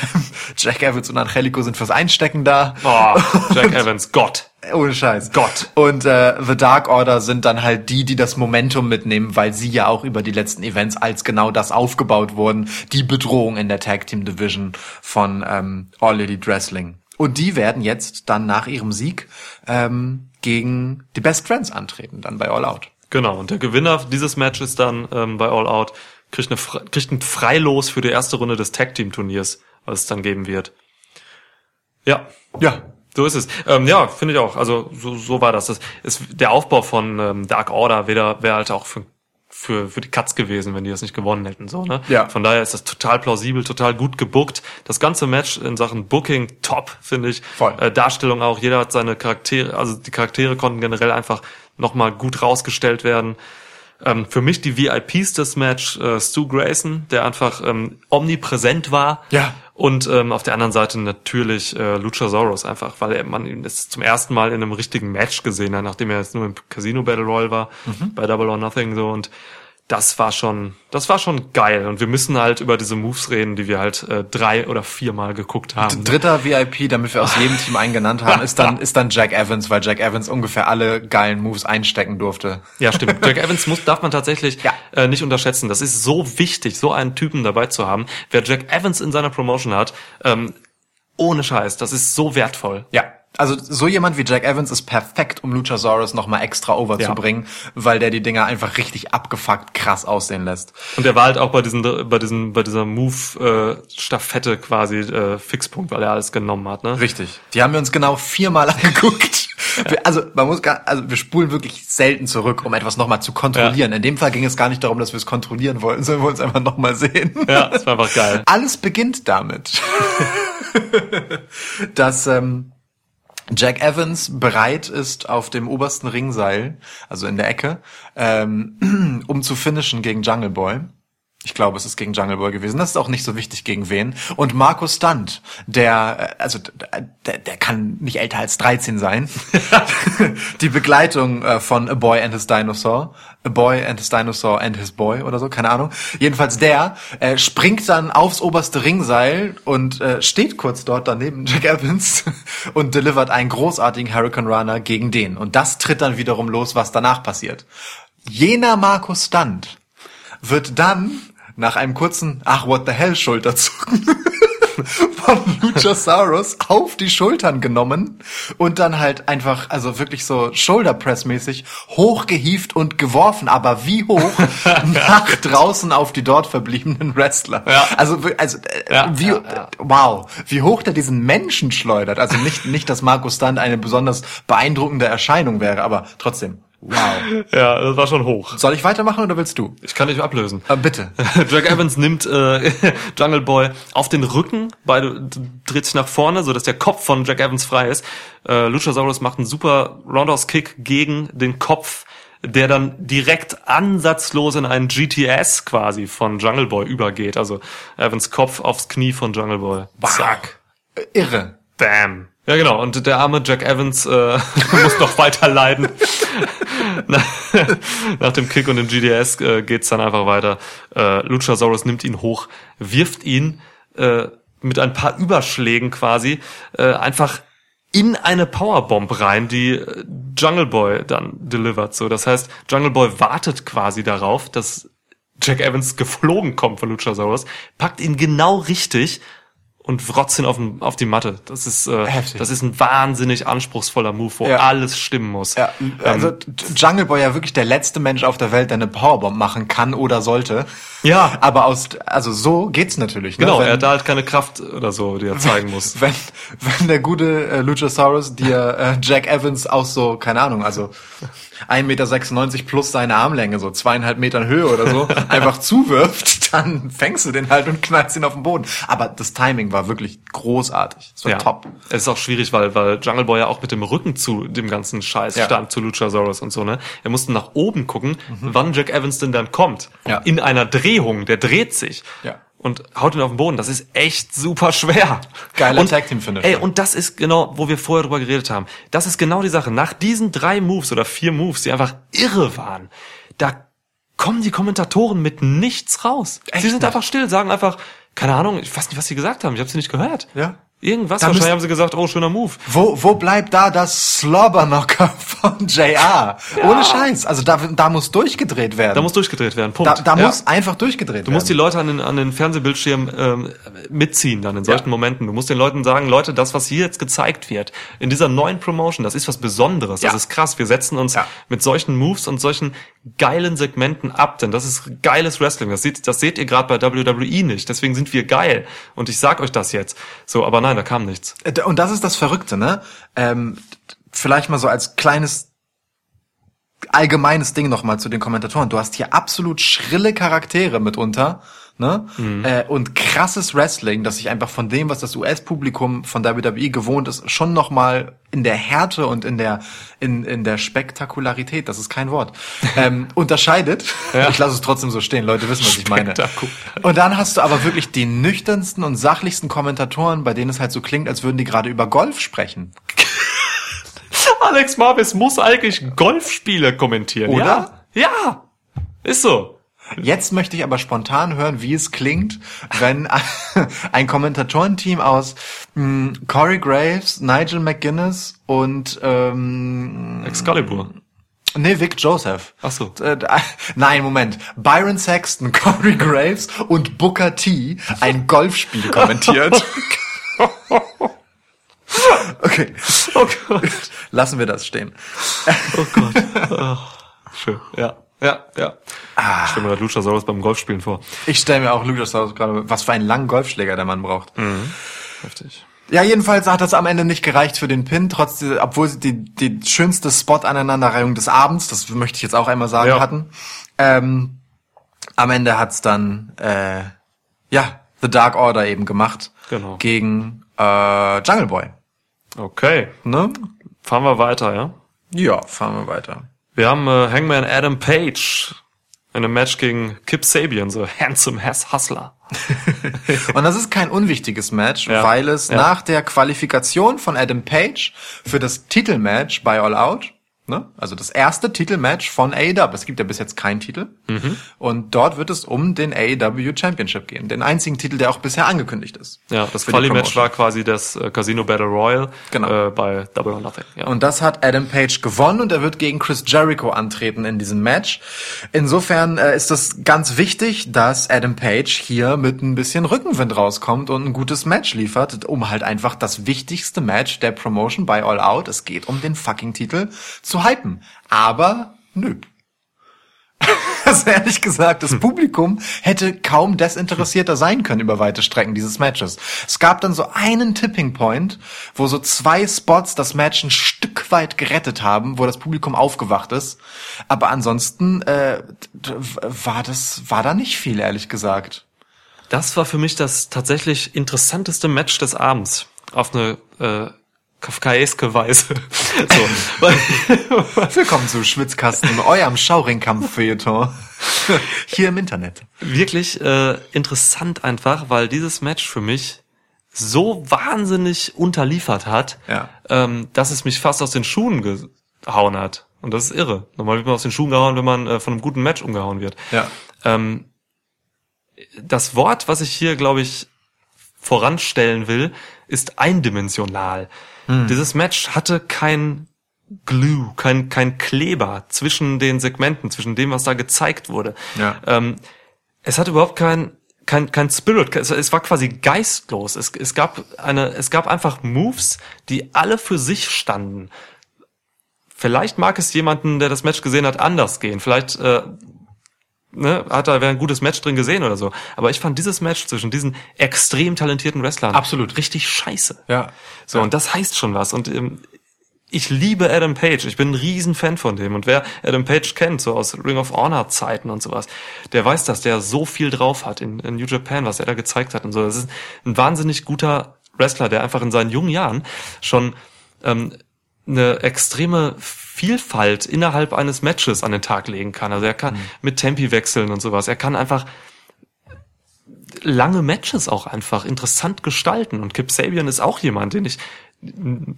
Jack Evans und Angelico sind fürs Einstecken da. Oh, Jack Evans, Gott. Ohne Scheiß. Gott. Und äh, The Dark Order sind dann halt die, die das Momentum mitnehmen, weil sie ja auch über die letzten Events als genau das aufgebaut wurden, die Bedrohung in der Tag Team Division von ähm, All Elite Wrestling. Und die werden jetzt dann nach ihrem Sieg ähm, gegen die Best Friends antreten, dann bei All Out. Genau, und der Gewinner dieses Matches dann ähm, bei All Out kriegt, eine, kriegt ein Freilos für die erste Runde des Tag Team Turniers, was es dann geben wird. Ja, Ja. So ist es. Ähm, ja, finde ich auch. Also so, so war das. das ist, der Aufbau von ähm, Dark Order wäre wär halt auch für, für, für die Cuts gewesen, wenn die das nicht gewonnen hätten. So, ne? Ja. Von daher ist das total plausibel, total gut gebuckt. Das ganze Match in Sachen Booking top, finde ich. Voll. Äh, Darstellung auch. Jeder hat seine Charaktere, also die Charaktere konnten generell einfach nochmal gut rausgestellt werden. Ähm, für mich die VIPs des Match äh, Stu Grayson, der einfach ähm, omnipräsent war. Ja. Und ähm, auf der anderen Seite natürlich äh, Luchasaurus einfach, weil er, man ihn das zum ersten Mal in einem richtigen Match gesehen hat, nachdem er jetzt nur im Casino Battle Royale war, bei Double or Nothing so und das war schon, das war schon geil. Und wir müssen halt über diese Moves reden, die wir halt äh, drei oder viermal geguckt haben. Dritter VIP, damit wir aus jedem Team einen genannt haben, ist dann, ist dann Jack Evans, weil Jack Evans ungefähr alle geilen Moves einstecken durfte. Ja, stimmt. Jack Evans muss, darf man tatsächlich Ja. äh, nicht unterschätzen. Das ist so wichtig, so einen Typen dabei zu haben. Wer Jack Evans in seiner Promotion hat, ähm, ohne Scheiß, das ist so wertvoll. Ja. Also so jemand wie Jack Evans ist perfekt, um Luchasaurus noch mal extra over Ja. zu bringen, weil der die Dinger einfach richtig abgefuckt krass aussehen lässt. Und er war halt auch bei diesen, bei diesen, bei dieser Move-Staffette quasi äh, Fixpunkt, weil er alles genommen hat, ne? Richtig. Die haben wir uns genau viermal angeguckt. Wir, also man muss gar, also wir spulen wirklich selten zurück, um etwas nochmal zu kontrollieren. In dem Fall ging es gar nicht darum, dass wir es kontrollieren wollten, sondern wir wollten es einfach nochmal sehen. Ja, das war einfach geil. Alles beginnt damit, dass ähm, Jack Evans bereit ist auf dem obersten Ringseil, also in der Ecke, ähm, um zu finishen gegen Jungle Boy. Ich glaube, es ist gegen Jungle Boy gewesen. Das ist auch nicht so wichtig gegen wen. Und Markus Stunt, der, äh, also der, der kann nicht älter als 13 sein. Die Begleitung äh, von A Boy and His Dinosaur. A Boy and His Dinosaur and His Boy oder so, keine Ahnung. Jedenfalls der äh, springt dann aufs oberste Ringseil und äh, steht kurz dort daneben Jack Evans und delivert einen großartigen Hurricane Runner gegen den. Und das tritt dann wiederum los, was danach passiert. Jener Markus Stunt wird dann nach einem kurzen Ach, what the hell Schulterzucken von Luchasaurus auf die Schultern genommen und dann halt einfach, also wirklich so Shoulder-Press-mäßig hochgehieft und geworfen, aber wie hoch nach draußen auf die dort verbliebenen Wrestler. Ja. Also, also äh, Ja, wie, ja. wow, wie hoch der diesen Menschen schleudert. Also nicht, nicht, dass Markus dann eine besonders beeindruckende Erscheinung wäre, aber trotzdem, wow. Ja, das war schon hoch. Soll ich weitermachen oder willst du? Ich kann dich ablösen. Äh, bitte. Jack Evans nimmt äh, Jungle Boy auf den Rücken, beide dreht sich nach vorne, so dass der Kopf von Jack Evans frei ist. Äh, Luchasaurus macht einen super Roundhouse-Kick gegen den Kopf, der dann direkt ansatzlos in einen GTS quasi von Jungle Boy übergeht. Also Evans Kopf aufs Knie von Jungle Boy. Zack. Irre. Bam. Ja, genau. Und der arme Jack Evans äh, muss noch weiter leiden. nach, dem Kick und dem GDS äh, geht's dann einfach weiter. Äh, Luchasaurus nimmt ihn hoch, wirft ihn äh, mit ein paar Überschlägen quasi äh, einfach in eine Powerbomb rein, die äh, Jungle Boy dann delivert. So, das heißt, Jungle Boy wartet quasi darauf, dass Jack Evans geflogen kommt von Luchasaurus, packt ihn genau richtig und rotzt ihn auf, den, auf die Matte. Das ist, äh, Heftig. das ist ein wahnsinnig anspruchsvoller Move, wo Ja. alles stimmen muss. Ja, also Jungle Boy ja wirklich der letzte Mensch auf der Welt, der eine Powerbomb machen kann oder sollte. Ja. Aber aus, also so geht's natürlich. Ne? Genau, wenn, er hat da halt keine Kraft oder so, die er zeigen muss. wenn, wenn der gute äh, Luchasaurus dir äh, Jack Evans aus so, keine Ahnung, also 1,96 Meter plus seine Armlänge, so zweieinhalb Metern Höhe oder so, einfach zuwirft, dann fängst du den halt und knallst ihn auf den Boden. Aber das Timing war wirklich großartig. Es war Ja. top. Es ist auch schwierig, weil, weil Jungle Boy ja auch mit dem Rücken zu dem ganzen Scheiß Ja. stand, zu Luchasaurus und so, ne? Er musste nach oben gucken, wann Jack Evans denn dann kommt. Mhm. Ja. In einer Drehung, der dreht sich. Ja. Und haut ihn auf den Boden. Das ist echt super schwer. Geiler und, Tag-Team-Finisher. Ey, und das ist genau, wo wir vorher drüber geredet haben. Das ist genau die Sache. Nach diesen drei Moves oder vier Moves, die einfach irre waren, da kommen die Kommentatoren mit nichts raus. Echt sie sind einfach still, sagen einfach, keine Ahnung, ich weiß nicht, was sie gesagt haben. Ich habe sie nicht gehört. Ja. Irgendwas. Da Wahrscheinlich haben sie gesagt, oh, schöner Move. Wo, wo bleibt da das Slobberknocker von JR? Ohne Scheiß. Also da, da muss durchgedreht werden. Da muss durchgedreht werden. Punkt. da, da Ja. muss einfach durchgedreht werden. Du musst die Leute an den, an den Fernsehbildschirm ähm, mitziehen dann in solchen Ja. Momenten. Du musst den Leuten sagen, Leute, das, was hier jetzt gezeigt wird, in dieser neuen Promotion, das ist was Besonderes, das Ja. ist krass. Wir setzen uns Ja. mit solchen Moves und solchen geilen Segmenten ab, denn das ist geiles Wrestling. Das seht, das seht ihr gerade bei WWE nicht. Deswegen sind wir geil. Und ich sag euch das jetzt. So, aber nein, da kam nichts. Äh, Und das ist das Verrückte, ne? Ähm, vielleicht mal so als kleines allgemeines Ding nochmal zu den Kommentatoren. Du hast hier absolut schrille Charaktere mitunter, ne? Äh, und krasses Wrestling, das sich einfach von dem, was das US-Publikum von WWE gewohnt ist, schon nochmal in der Härte und in der in, in der Spektakularität, das ist kein Wort, ähm, unterscheidet. Ich lasse es trotzdem so stehen, Leute wissen, was ich meine. Und dann hast du aber wirklich die nüchternsten und sachlichsten Kommentatoren, bei denen es halt so klingt, als würden die gerade über Golf sprechen. Alex Marvis muss eigentlich Golfspiele kommentieren, Oder? Ja, ja. ist so. Jetzt möchte ich aber spontan hören, wie es klingt, wenn ein Kommentatorenteam aus mh, Corey Graves, Nigel McGuinness und ähm, Excalibur. nee, Vic Joseph. Ach so. Äh, nein, Moment. Byron Sexton, Corey Graves und Booker T ein Golfspiel kommentiert. okay. Oh Gott. Lassen wir das stehen. Oh Gott. Oh, schön. Ja. Ja, ja. Ich stelle mir gerade Luchasaurus beim Golfspielen vor. Ich stelle mir auch Luchasaurus gerade, was für einen langen Golfschläger der Mann braucht. Heftig. Ja, jedenfalls hat das am Ende nicht gereicht für den Pin, trotz die, obwohl sie die, die schönste Spot-Aneinanderreihung des Abends, das möchte ich jetzt auch einmal sagen, Ja. hatten. Ähm, am Ende hat's dann, äh, ja, The Dark Order eben gemacht. Genau. Gegen äh, Jungle Boy. Okay. Ne? Fahren wir weiter, ja? Ja, fahren wir weiter. Wir haben äh, Hangman Adam Page in einem Match gegen Kip Sabian, so Handsome Hass Hustler. Und das ist kein unwichtiges Match, Ja. weil es Ja. nach der Qualifikation von Adam Page für das Titelmatch bei All Out, ne? also das erste Titelmatch von AEW, es gibt ja bis jetzt keinen Titel, Mhm. und dort wird es um den AEW Championship gehen, den einzigen Titel, der auch bisher angekündigt ist. Ja, das Promotion. war quasi das äh, Casino Battle Royal Genau. äh, bei Double or Nothing. Ja. Und das hat Adam Page gewonnen und er wird gegen Chris Jericho antreten in diesem Match. Insofern äh, ist es ganz wichtig, dass Adam Page hier mit ein bisschen Rückenwind rauskommt und ein gutes Match liefert, um halt einfach das wichtigste Match der Promotion bei All Out, es geht um den fucking Titel, zu hypen. Aber nö. Also ehrlich gesagt, das Publikum hätte kaum desinteressierter sein können über weite Strecken dieses Matches. Es gab dann so einen Tipping Point, wo so zwei Spots das Match ein Stück weit gerettet haben, wo das Publikum aufgewacht ist. Aber ansonsten äh, war das war da nicht viel, ehrlich gesagt. Das war für mich das tatsächlich interessanteste Match des Abends. Auf eine äh, kafkaeske Weise. so. Willkommen zu Schwitzkasten, eurem Schauringkampf-Feuilleton. Hier im Internet. wirklich äh, interessant einfach, weil dieses Match für mich so wahnsinnig unterliefert hat, Ja. ähm, dass es mich fast aus den Schuhen gehauen hat. Und das ist irre. Normal wird man aus den Schuhen gehauen, wenn man äh, von einem guten Match umgehauen wird. Ja. Ähm, das Wort, was ich hier, glaube ich, voranstellen will, ist eindimensional. Dieses Match hatte kein Glue, kein, kein Kleber zwischen den Segmenten, zwischen dem, was da gezeigt wurde. Ja. Ähm, es hat überhaupt kein, kein, kein Spirit, es, es war quasi geistlos. Es, es, gab eine, es gab einfach Moves, die alle für sich standen. Vielleicht mag es jemanden, der das Match gesehen hat, anders gehen. Vielleicht äh, ne, hat da ein gutes Match drin gesehen oder so. Aber ich fand dieses Match zwischen diesen extrem talentierten Wrestlern Absolut. richtig scheiße. Ja. So, und das heißt schon was. Und ähm, ich liebe Adam Page. Ich bin ein riesen Fan von dem. Und wer Adam Page kennt, so aus Ring of Honor Zeiten und sowas, der weiß, dass der so viel drauf hat in, in New Japan, was er da gezeigt hat und so. Das ist ein wahnsinnig guter Wrestler, der einfach in seinen jungen Jahren schon ähm, eine extreme Vielfalt innerhalb eines Matches an den Tag legen kann. Also er kann mit Tempi wechseln und sowas. Er kann einfach lange Matches auch einfach interessant gestalten. Und Kip Sabian ist auch jemand, den ich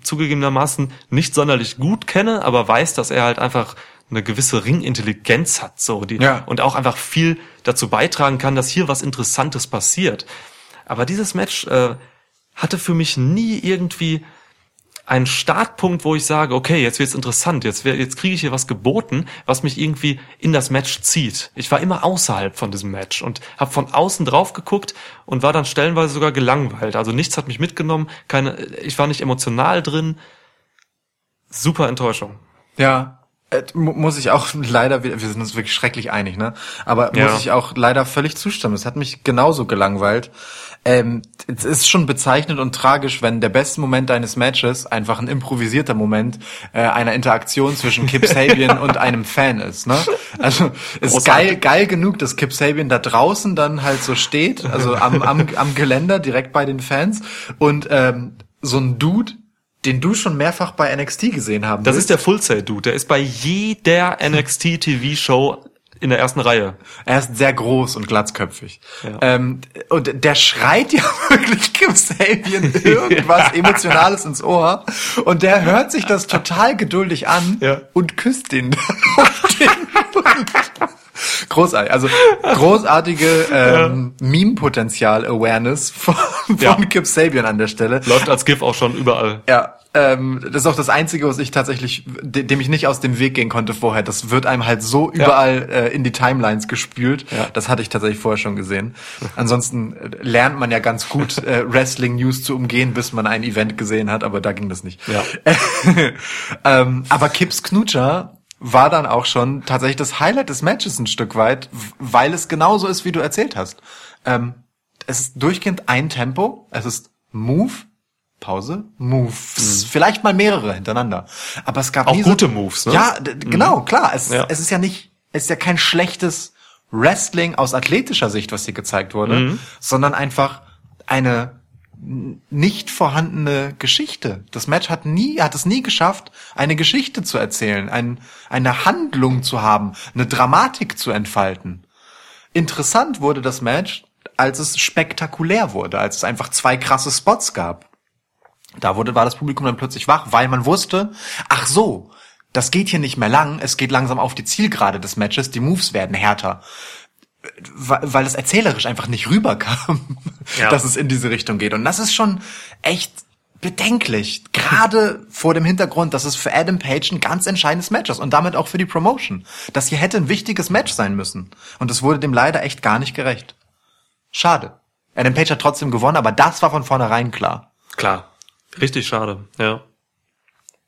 zugegebenermaßen nicht sonderlich gut kenne, aber weiß, dass er halt einfach eine gewisse Ringintelligenz hat, so die Ja. und auch einfach viel dazu beitragen kann, dass hier was Interessantes passiert. Aber dieses Match äh, hatte für mich nie irgendwie einen Startpunkt, wo ich sage, okay, jetzt wird's interessant, jetzt, jetzt kriege ich hier was geboten, was mich irgendwie in das Match zieht. Ich war immer außerhalb von diesem Match und habe von außen drauf geguckt und war dann stellenweise sogar gelangweilt. Also nichts hat mich mitgenommen, keine, ich war nicht emotional drin. Super Enttäuschung. Ja, äh, mu- muss ich auch leider, wir wir sind uns wirklich schrecklich einig, ne? Aber Ja. muss ich auch leider völlig zustimmen. Es hat mich genauso gelangweilt. Ähm, es ist schon bezeichnend und tragisch, wenn der beste Moment eines Matches einfach ein improvisierter Moment äh, einer Interaktion zwischen Kip Sabian und einem Fan ist, ne? Also ist Großartig. geil, geil genug, dass Kip Sabian da draußen dann halt so steht, also am, am, am Geländer direkt bei den Fans und ähm, so ein Dude, den du schon mehrfach bei NXT gesehen haben Das willst. ist der Full Sail Dude, der ist bei jeder NXT TV Show in der ersten Reihe. Er ist sehr groß und glatzköpfig. Ja. Ähm, und der schreit ja wirklich Kim Sabian irgendwas Emotionales ins Ohr. Und der hört sich das total geduldig an Ja. und küsst ihn den. Großartig. Also großartige ähm, Meme-Potenzial-Awareness von, von Ja. Kip Sabian an der Stelle. Läuft als GIF auch schon überall. Ja, ähm, das ist auch das Einzige, was ich tatsächlich, de dem ich nicht aus dem Weg gehen konnte vorher. Das wird einem halt so überall äh, in die Timelines gespült. Ja. Das hatte ich tatsächlich vorher schon gesehen. Ansonsten äh, lernt man ja ganz gut, äh, Wrestling-News zu umgehen, bis man ein Event gesehen hat, aber da ging das nicht. Ja. ähm, aber Kips Knutscher war dann auch schon tatsächlich das Highlight des Matches ein Stück weit, weil es genauso ist, wie du erzählt hast. Ähm, es ist durchgehend ein Tempo, es ist Move, Pause, Moves, vielleicht mal mehrere hintereinander. Aber es gab Mhm. Auch nie gute so, Moves, ne? Ja, d- genau, klar. Es, Ja. es ist ja nicht, es ist ja kein schlechtes Wrestling aus athletischer Sicht, was hier gezeigt wurde, Mhm. sondern einfach eine nicht vorhandene Geschichte. Das Match hat nie, hat es nie geschafft, eine Geschichte zu erzählen, ein, eine Handlung zu haben, eine Dramatik zu entfalten. Interessant wurde das Match, als es spektakulär wurde, als es einfach zwei krasse Spots gab. Da wurde, war das Publikum dann plötzlich wach, weil man wusste, ach so, das geht hier nicht mehr lang, es geht langsam auf die Zielgerade des Matches, die Moves werden härter. Weil es erzählerisch einfach nicht rüberkam, Ja. dass es in diese Richtung geht. Und das ist schon echt bedenklich. Gerade vor dem Hintergrund, dass es für Adam Page ein ganz entscheidendes Match ist und damit auch für die Promotion. Das hier hätte ein wichtiges Match sein müssen. Und es wurde dem leider echt gar nicht gerecht. Schade. Adam Page hat trotzdem gewonnen, aber das war von vornherein klar. Klar. Richtig schade, ja.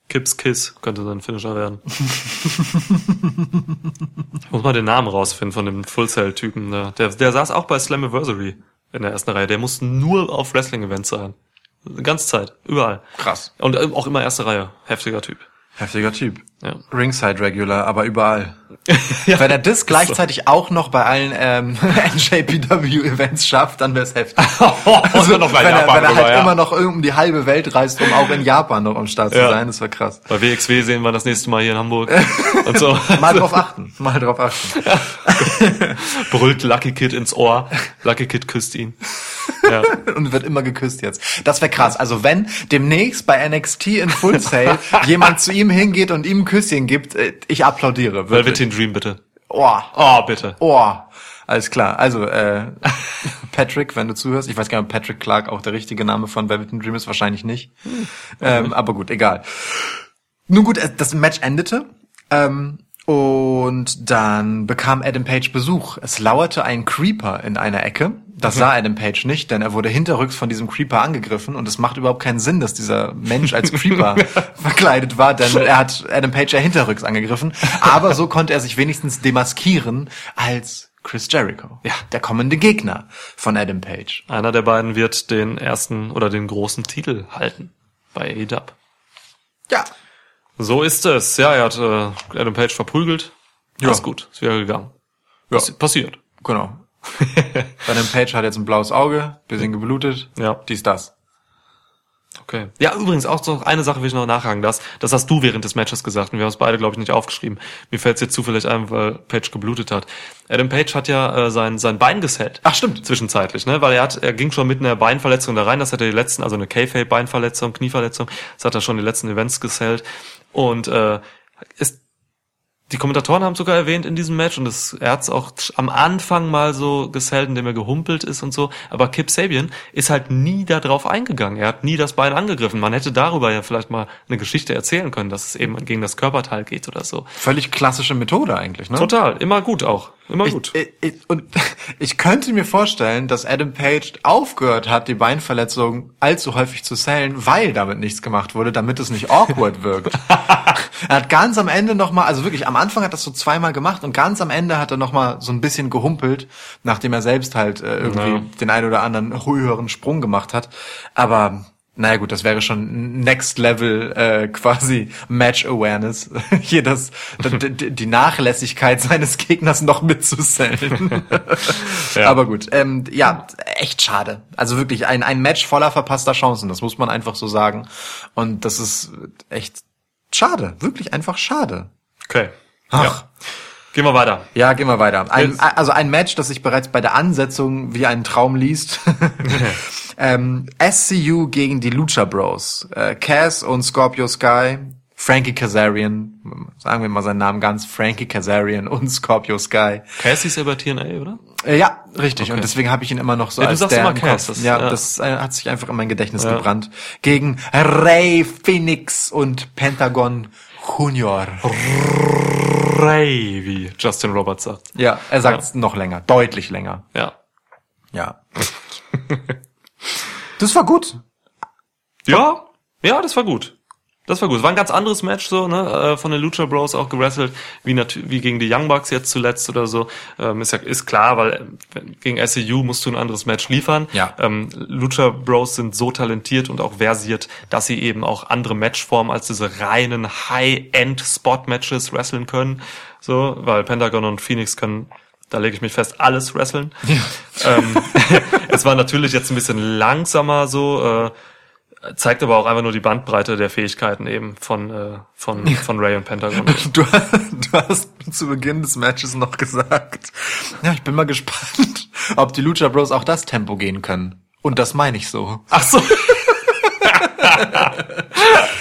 Kips Kiss könnte sein Finisher werden. ich muss mal den Namen rausfinden von dem Full Cell Typen. Der, der, der saß auch bei Slammiversary in der ersten Reihe. Der musste nur auf Wrestling Events sein. Die ganze Zeit, überall. Krass. Und auch immer erste Reihe. Heftiger Typ. Heftiger Typ. Ja. Ringside Regular, aber überall. Wenn er das gleichzeitig auch noch bei allen ähm, NJPW-Events schafft, dann wär's heftig. Also, noch bei wenn, er, Japan wenn er halt ja. immer noch um die halbe Welt reist, um auch in Japan noch am Start zu Ja. sein, das war krass. Bei WXW sehen wir das nächste Mal hier in Hamburg. Und so. Mal drauf achten, mal drauf achten. Brüllt Lucky Kid ins Ohr. Lucky Kid küsst ihn. Ja. Und wird immer geküsst jetzt. Das wäre krass. Also wenn demnächst bei NXT in Full Sail jemand zu ihm hingeht und ihm ein Küsschen gibt, äh, ich applaudiere. Wirklich. Velveteen Dream, bitte. Oh. Oh, bitte. Oh, alles klar. Also, äh, Patrick, wenn du zuhörst, ich weiß gar nicht, ob Patrick Clark auch der richtige Name von Velvet Dream ist, wahrscheinlich nicht. Ähm, aber gut, egal. Nun gut, äh, das Match endete. Ähm, und dann bekam Adam Page Besuch. Es lauerte ein Creeper in einer Ecke. Das sah Adam Page nicht, denn er wurde hinterrücks von diesem Creeper angegriffen und es macht überhaupt keinen Sinn, dass dieser Mensch als Creeper verkleidet war, denn er hat Adam Page ja hinterrücks angegriffen. Aber so konnte er sich wenigstens demaskieren als Chris Jericho. Ja. Der kommende Gegner von Adam Page. Einer der beiden wird den ersten oder den großen Titel halten bei AEW. Ja. So ist es. Ja, er hat äh, Adam Page verprügelt. Ja. Ist gut. Ist wieder gegangen. Passi passiert. Genau. Adam Page hat jetzt ein blaues Auge, bisschen geblutet. Ja. Dies, das. Okay. Ja, übrigens auch so eine Sache will ich noch nachhaken. Das, das hast du während des Matches gesagt und wir haben es beide, glaube ich, nicht aufgeschrieben. Mir fällt es jetzt zufällig ein, weil Page geblutet hat. Adam Page hat ja äh, sein, sein Bein gesellt. Ach, stimmt. Zwischenzeitlich, ne? Weil er hat, er ging schon mit einer Beinverletzung da rein. Das hat er die letzten, also eine K-Fape-Beinverletzung, Knieverletzung. Das hat er schon die letzten Events gesellt. Und äh, ist die Kommentatoren haben sogar erwähnt in diesem Match und es, er hat es auch am Anfang mal so gesellt, indem er gehumpelt ist und so. Aber Kip Sabian ist halt nie da drauf eingegangen. Er hat nie das Bein angegriffen. Man hätte darüber ja vielleicht mal eine Geschichte erzählen können, dass es eben gegen das Körperteil geht oder so. Völlig klassische Methode eigentlich, ne? Total, immer gut auch, immer gut. Ich, ich, ich, und ich könnte mir vorstellen, dass Adam Page aufgehört hat, die Beinverletzung allzu häufig zu sellen, weil damit nichts gemacht wurde, damit es nicht awkward wirkt. er hat ganz am Ende noch mal, also wirklich am Anfang hat er das so zweimal gemacht und ganz am Ende hat er noch mal so ein bisschen gehumpelt, nachdem er selbst halt äh, irgendwie Ja. den einen oder anderen höheren Sprung gemacht hat. Aber naja gut, das wäre schon Next Level äh, quasi Match Awareness. Hier das, die Nachlässigkeit seines Gegners noch mitzusellen. Ja. Aber gut, ähm, ja, echt schade. Also wirklich ein, ein Match voller verpasster Chancen, das muss man einfach so sagen. Und das ist echt schade, wirklich einfach schade. Okay. Ach. Ja. Gehen wir weiter. Ja, gehen wir weiter. Ein, also ein Match, das sich bereits bei der Ansetzung wie ein Traum liest. ähm, SCU gegen die Lucha Bros. Äh, Cass und Scorpio Sky Frankie Kazarian, sagen wir mal seinen Namen ganz, Frankie Kazarian und Scorpio Sky. Cass ist ja bei TNA, oder? Äh, ja, richtig. Okay. Und deswegen habe ich ihn immer noch so Ja, du als sagst der immer im Cass, das- ja, ja. das äh, hat sich einfach in mein Gedächtnis Ja. gebrannt. Gegen Ray Phoenix und Pentagon Junior. Ray, wie Justin Roberts sagt. Ja, er sagt noch länger, deutlich länger. Ja. Ja. das war gut. Ja, ja, das war gut. Das war gut. Es war ein ganz anderes Match so, ne, äh, von den Lucha Bros auch gewrestelt, wie natü- wie gegen die Young Bucks jetzt zuletzt oder so. Ähm, ist ja ist klar, weil gegen SCU musst du ein anderes Match liefern. Ja. Ähm, Lucha Bros sind so talentiert und auch versiert, dass sie eben auch andere Matchformen als diese reinen High-End Spot Matches wresteln können. So, weil Pentagon und Phoenix können da lege ich mich fest, alles wresteln. Ähm, es war natürlich jetzt ein bisschen langsamer so, äh, zeigt aber auch einfach nur die Bandbreite der Fähigkeiten eben von, äh, von, von Ray und Pentagon. Du, du hast zu Beginn des Matches noch gesagt, ja, ich bin mal gespannt, ob die Lucha Bros auch das Tempo gehen können. Und das meine ich so. Ach so.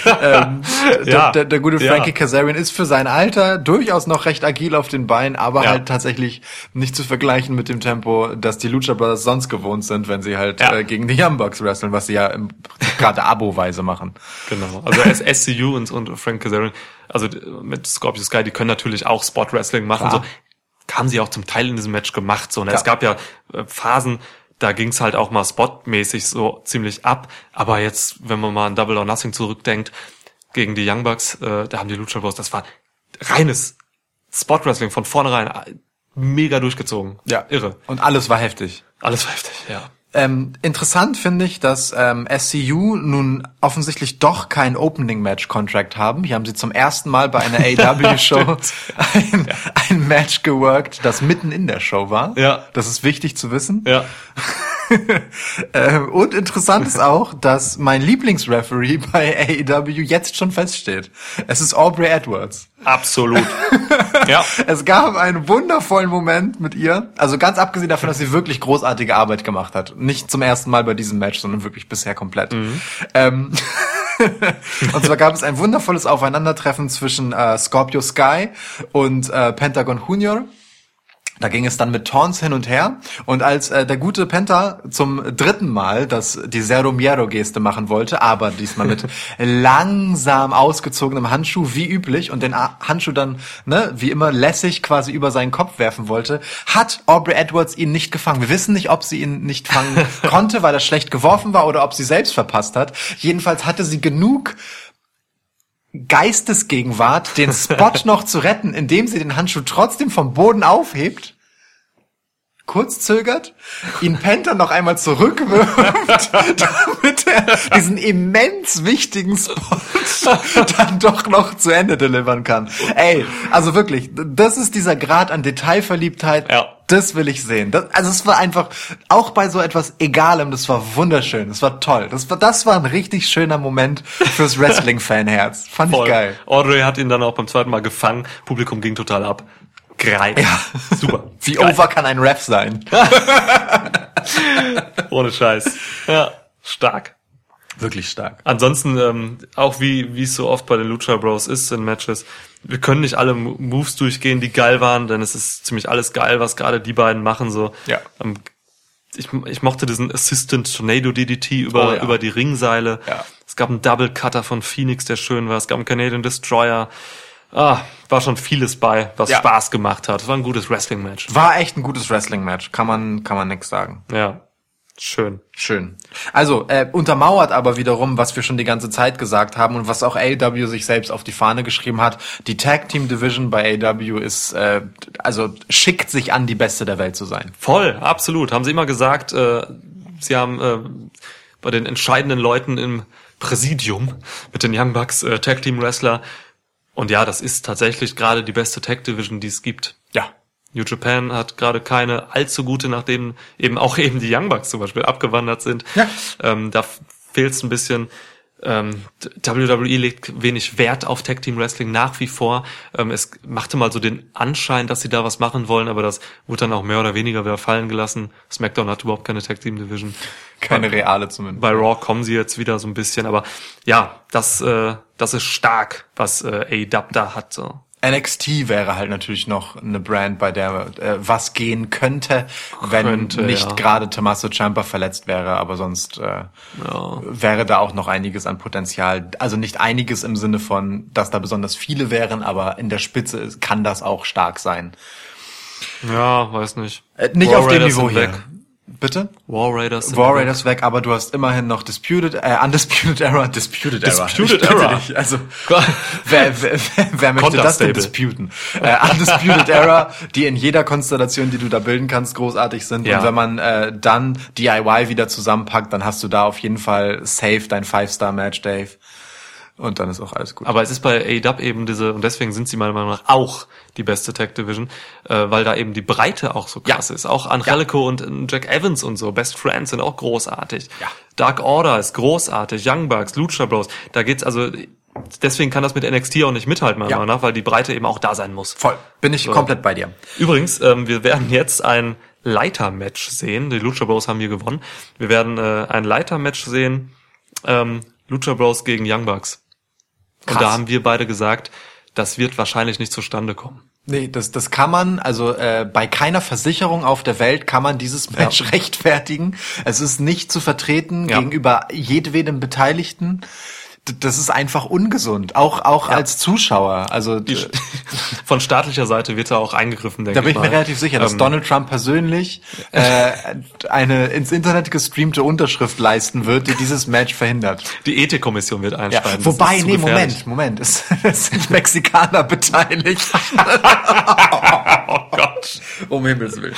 Der, Ja. der, der gute Ja. Frankie Kazarian ist für sein Alter durchaus noch recht agil auf den Beinen, aber Ja. halt tatsächlich nicht zu vergleichen mit dem Tempo, das die Lucha Brothers sonst gewohnt sind, wenn sie halt Ja. äh, gegen die Young Bucks wresteln, was sie ja gerade abo-weise machen. Genau. Also SCU und, und Frank Kazarian, also mit Scorpio Sky, die können natürlich auch Spot Wrestling machen. Klar. So haben sie auch zum Teil in diesem Match gemacht. So, ne? Es Klar. gab ja äh, Phasen, da ging's halt auch mal spotmäßig so ziemlich ab. Aber jetzt, wenn man mal an Double or Nothing zurückdenkt, gegen die Young Bucks, äh, da haben die Lucha Bros, das war reines Spot Wrestling von vornherein äh, mega durchgezogen. Irre. Und alles war heftig. Alles war heftig, ja. Ähm, interessant finde ich, dass ähm, SCU nun offensichtlich doch kein Opening-Match-Contract haben. Hier haben sie zum ersten Mal bei einer AW-Show ein, ein Match geworkt, das mitten in der Show war. Ja. Das ist wichtig zu wissen. Ja. Ähm, und interessant ist auch, dass mein Lieblingsreferee bei AEW jetzt schon feststeht. Es ist Aubrey Edwards. Absolut. ja. Es gab einen wundervollen Moment mit ihr. Also ganz abgesehen davon, dass sie wirklich großartige Arbeit gemacht hat. Nicht zum ersten Mal bei diesem Match, sondern wirklich bisher komplett. Ähm, und zwar gab es ein wundervolles Aufeinandertreffen zwischen äh, Scorpio Sky und äh, Pentagon Junior. Da ging es dann mit Taunts hin und her. Und als äh, der gute Penta zum dritten Mal das, die Zero Miero Geste machen wollte, aber diesmal mit langsam ausgezogenem Handschuh, wie üblich, und den A- Handschuh dann, ne, wie immer lässig quasi über seinen Kopf werfen wollte, hat Aubrey Edwards ihn nicht gefangen. Wir wissen nicht, ob sie ihn nicht fangen konnte, weil er schlecht geworfen war, oder ob sie selbst verpasst hat. Jedenfalls hatte sie genug Geistesgegenwart, den Spot noch zu retten, indem sie den Handschuh trotzdem vom Boden aufhebt, kurz zögert, ihn Penta noch einmal zurückwirft, damit er diesen immens wichtigen Spot dann doch noch zu Ende delivern kann. Ey, also wirklich, das ist dieser Grad an Detailverliebtheit, Ja. Das will ich sehen. Das, also es war einfach, auch bei so etwas Egalem, das war wunderschön, das war toll. Das war, das war ein richtig schöner Moment fürs Wrestling-Fanherz. Fand ich Voll. geil. Audrey hat ihn dann auch beim zweiten Mal gefangen. Publikum ging total ab. Greif. Ja. Super. Wie Geil. over kann ein Ref sein? Ohne Scheiß. Ja, stark. Wirklich stark. Ansonsten, ähm, auch wie wie es so oft bei den Lucha Bros ist in Matches, wir können nicht alle Mo- Moves durchgehen, die geil waren, denn es ist ziemlich alles geil, was gerade die beiden machen. So. Ja. Ähm, ich, ich mochte diesen Assistant Tornado DDT über, Oh ja. über die Ringseile. Ja. Es gab einen Double Cutter von Phoenix, der schön war. Es gab einen Canadian Destroyer. Ah, war schon vieles bei, was Ja. Spaß gemacht hat. Es war ein gutes Wrestling-Match. War echt ein gutes Wrestling-Match. Kann man, kann man nix sagen. Ja, schön. Schön. Also, äh, untermauert aber wiederum, was wir schon die ganze Zeit gesagt haben und was auch AEW sich selbst auf die Fahne geschrieben hat. Die Tag Team Division bei AEW ist, äh, also schickt sich an, die beste der Welt zu sein. Voll, absolut. Haben sie immer gesagt, äh, sie haben äh, bei den entscheidenden Leuten im Präsidium mit den Young Bucks äh, Tag Team Wrestler. Und ja, das ist tatsächlich gerade die beste Tag Division, die es gibt. Ja. New Japan hat gerade keine allzu gute, nachdem eben auch eben die Young Bucks zum Beispiel abgewandert sind. Ja. Ähm, da fehlt es ein bisschen. ähm, WWE legt wenig Wert auf Tag Team Wrestling nach wie vor. Ähm, es machte mal so den Anschein, dass sie da was machen wollen, aber das wurde dann auch mehr oder weniger wieder fallen gelassen. SmackDown hat überhaupt keine Tag Team Division. Keine reale zumindest. Bei Raw kommen sie jetzt wieder so ein bisschen, aber ja, das, äh, das ist stark, was äh, AEW da hat. So. NXT wäre halt natürlich noch eine Brand, bei der äh, was gehen könnte, wenn Könnte, nicht ja. gerade Tommaso Ciampa verletzt wäre, aber sonst äh, wäre da auch noch einiges an Potenzial. Also nicht einiges im Sinne von, dass da besonders viele wären, aber in der Spitze kann das auch stark sein. Ja, weiß nicht. Äh, nicht War auf dem Raiders Niveau sind hier. weg. Bitte? War Raiders. War weg. Raiders weg, aber du hast immerhin noch Disputed, äh, Undisputed Era, Disputed Era. Disputed Ich bitte Era. Dich. Also, wer, wer, wer, wer möchte das denn disputen? Äh, Undisputed Era, die in jeder Konstellation, die du da bilden kannst, großartig sind. Ja. Und wenn man äh, dann DIY wieder zusammenpackt, dann hast du da auf jeden Fall safe dein Five-Star-Match, Dave. Und dann ist auch alles gut. Aber es ist bei AEW eben diese, und deswegen sind sie meiner Meinung nach auch die beste Tag Division, äh, weil da eben die Breite auch so krass Ja. ist. Auch Angelico und äh, Jack Evans und so, Best Friends sind auch großartig. Ja. Dark Order ist großartig, Young Bucks, Lucha Bros, da geht's also, deswegen kann das mit NXT auch nicht mithalten, meiner Ja. Meinung nach, weil die Breite eben auch da sein muss. Voll. Bin ich komplett bei dir. Übrigens, ähm, wir werden jetzt ein Leiter-Match sehen. Die Lucha Bros haben hier gewonnen. Wir werden äh, ein Leiter-Match sehen. Ähm, Lucha Bros gegen Young Bucks. Und Krass. da haben wir beide gesagt, das wird wahrscheinlich nicht zustande kommen. Nee, das, das kann man, also äh, bei keiner Versicherung auf der Welt kann man dieses Match rechtfertigen. Es ist nicht zu vertreten Ja. gegenüber jedwedem Beteiligten. Das ist einfach ungesund, auch auch als Zuschauer. Also Die, d- von staatlicher Seite wird da auch eingegriffen, denke da bin ich mal. mir relativ sicher, dass Ähm, Donald Trump persönlich äh, eine ins Internet gestreamte Unterschrift leisten wird, die dieses Match verhindert. Die Ethikkommission wird Ja, einschreiten. Das wobei, nee, gefährlich. Moment, Moment, es, es sind Mexikaner beteiligt. Oh Gott. Um Himmels Willen.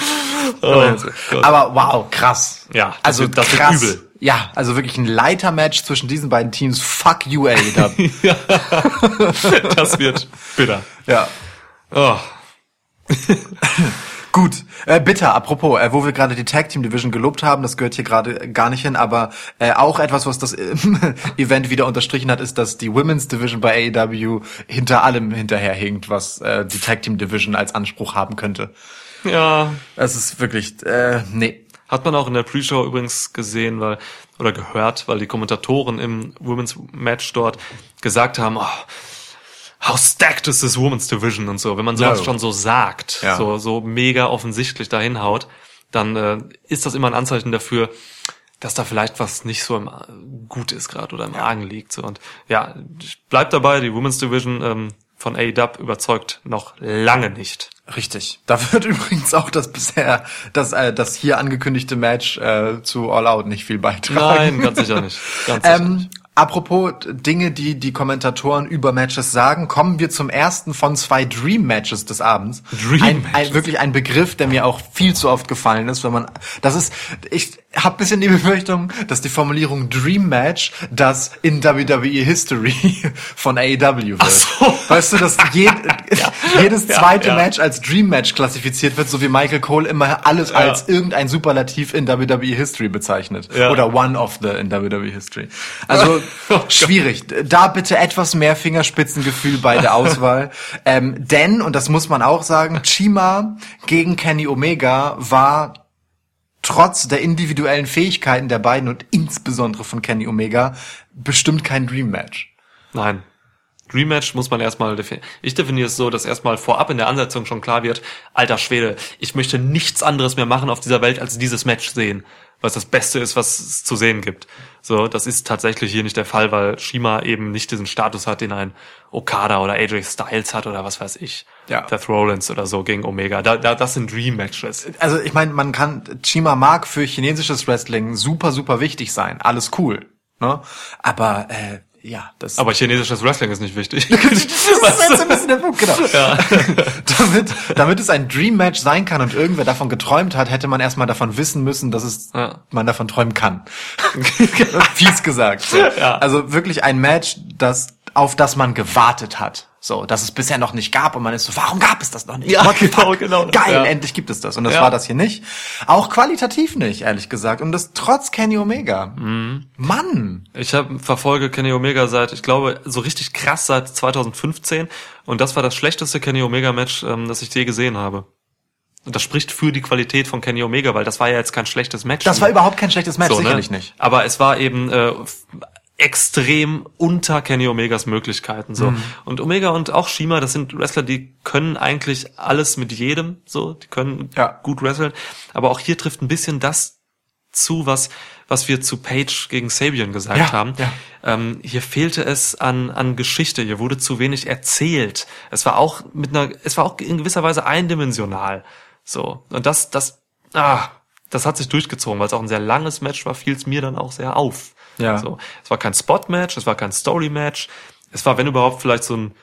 Oh. Aber wow, krass. Ja, das also wird- das wird krass. übel. Ja, also wirklich ein Leitermatch zwischen diesen beiden Teams. Fuck you, AEW. Das wird bitter. ja. Oh. Gut, äh, bitter, apropos, äh, wo wir gerade die Tag Team Division gelobt haben, das gehört hier gerade gar nicht hin, aber äh, auch etwas, was das äh, Event wieder unterstrichen hat, ist, dass die Women's Division bei AEW hinter allem hinterherhinkt, was äh, die Tag Team Division als Anspruch haben könnte. Ja, Es ist wirklich, äh, nee. Hat man auch in der Pre-Show übrigens gesehen, weil, oder gehört, weil die Kommentatoren im Women's Match dort gesagt haben, oh, how stacked is this Women's Division und so. Wenn man sowas No. schon so sagt, Ja. so, so mega offensichtlich dahin haut, dann äh, ist das immer ein Anzeichen dafür, dass da vielleicht was nicht so im, äh, gut ist gerade oder im Argen liegt. So. Und ja, ich bleib dabei, die Women's Division ähm, von AEW überzeugt noch lange nicht. Richtig. Da wird übrigens auch das bisher, das, äh, das hier angekündigte Match äh, zu All Out nicht viel beitragen. Nein, ganz sicher nicht. Ganz sicher nicht. Ähm, apropos Dinge, die die Kommentatoren über Matches sagen, kommen wir zum ersten von zwei Dream Matches des Abends. Dream ein, ein, Matches. wirklich ein Begriff, der mir auch viel zu oft gefallen ist, wenn man, das ist, ich habe bisschen die Befürchtung, dass die Formulierung Dream Match das in WWE History von AEW wird. so. Weißt du, dass jed, jedes ja, zweite ja. Match als Dream Match klassifiziert wird, so wie Michael Cole immer alles als irgendein Superlativ in WWE History bezeichnet. Ja. Oder one of the in WWE History. Also schwierig. Da bitte etwas mehr Fingerspitzengefühl bei der Auswahl. ähm, denn, und das muss man auch sagen, Chima gegen Kenny Omega war trotz der individuellen Fähigkeiten der beiden und insbesondere von Kenny Omega bestimmt kein Dream Match. Nein. Dream Match muss man erstmal definieren. Ich definiere es so, dass erstmal vorab in der Ansetzung schon klar wird, alter Schwede, ich möchte nichts anderes mehr machen auf dieser Welt als dieses Match sehen, was das Beste ist, was es zu sehen gibt. So, das ist tatsächlich hier nicht der Fall, weil Shima eben nicht diesen Status hat, den ein Okada oder AJ Styles hat oder was weiß ich. Ja. Seth Rollins oder so gegen Omega. Da, da, das sind Dream Matches. also ich meine, man kann Chima mag für chinesisches Wrestling super super wichtig sein, alles cool, ne? Aber äh, ja, das Aber chinesisches Wrestling ist nicht wichtig. das ist jetzt ein bisschen der Punkt, genau. damit, damit es ein Dream Match sein kann und irgendwer davon geträumt hat, hätte man erstmal davon wissen müssen, dass es Ja. man davon träumen kann. Fies gesagt. Ja. Also wirklich ein Match, das auf das man gewartet hat. So, dass es bisher noch nicht gab und man ist so, warum gab es das noch nicht? Ja, What genau, genau. Geil, Ja. endlich gibt es das. Und das Ja. war das hier nicht. Auch qualitativ nicht, ehrlich gesagt. Und das trotz Kenny Omega. Mhm. Mann. Ich hab, verfolge Kenny Omega seit, ich glaube, so richtig krass seit 2015 und das war das schlechteste Kenny Omega Match, ähm, das ich je gesehen habe. Und das spricht für die Qualität von Kenny Omega, weil das war ja jetzt kein schlechtes Match. Das war überhaupt kein schlechtes Match, So, ne? sicherlich nicht. Aber es war eben äh, extrem unter Kenny Omegas Möglichkeiten so. Mhm. Und Omega und auch Shima, das sind Wrestler, die können eigentlich alles mit jedem so, die können Ja. gut wresteln, aber auch hier trifft ein bisschen das zu, was was wir zu Page gegen Sabian gesagt Ja, haben. ja. Ähm, hier fehlte es an an Geschichte, hier wurde zu wenig erzählt. Es war auch mit einer es war auch in gewisser Weise eindimensional. So, und das das ah, das hat sich durchgezogen, weil es auch ein sehr langes Match war, fiel es mir dann auch sehr auf. Ja. So, es war kein Spot-Match, es war kein Story-Match, es war, wenn überhaupt, vielleicht so ein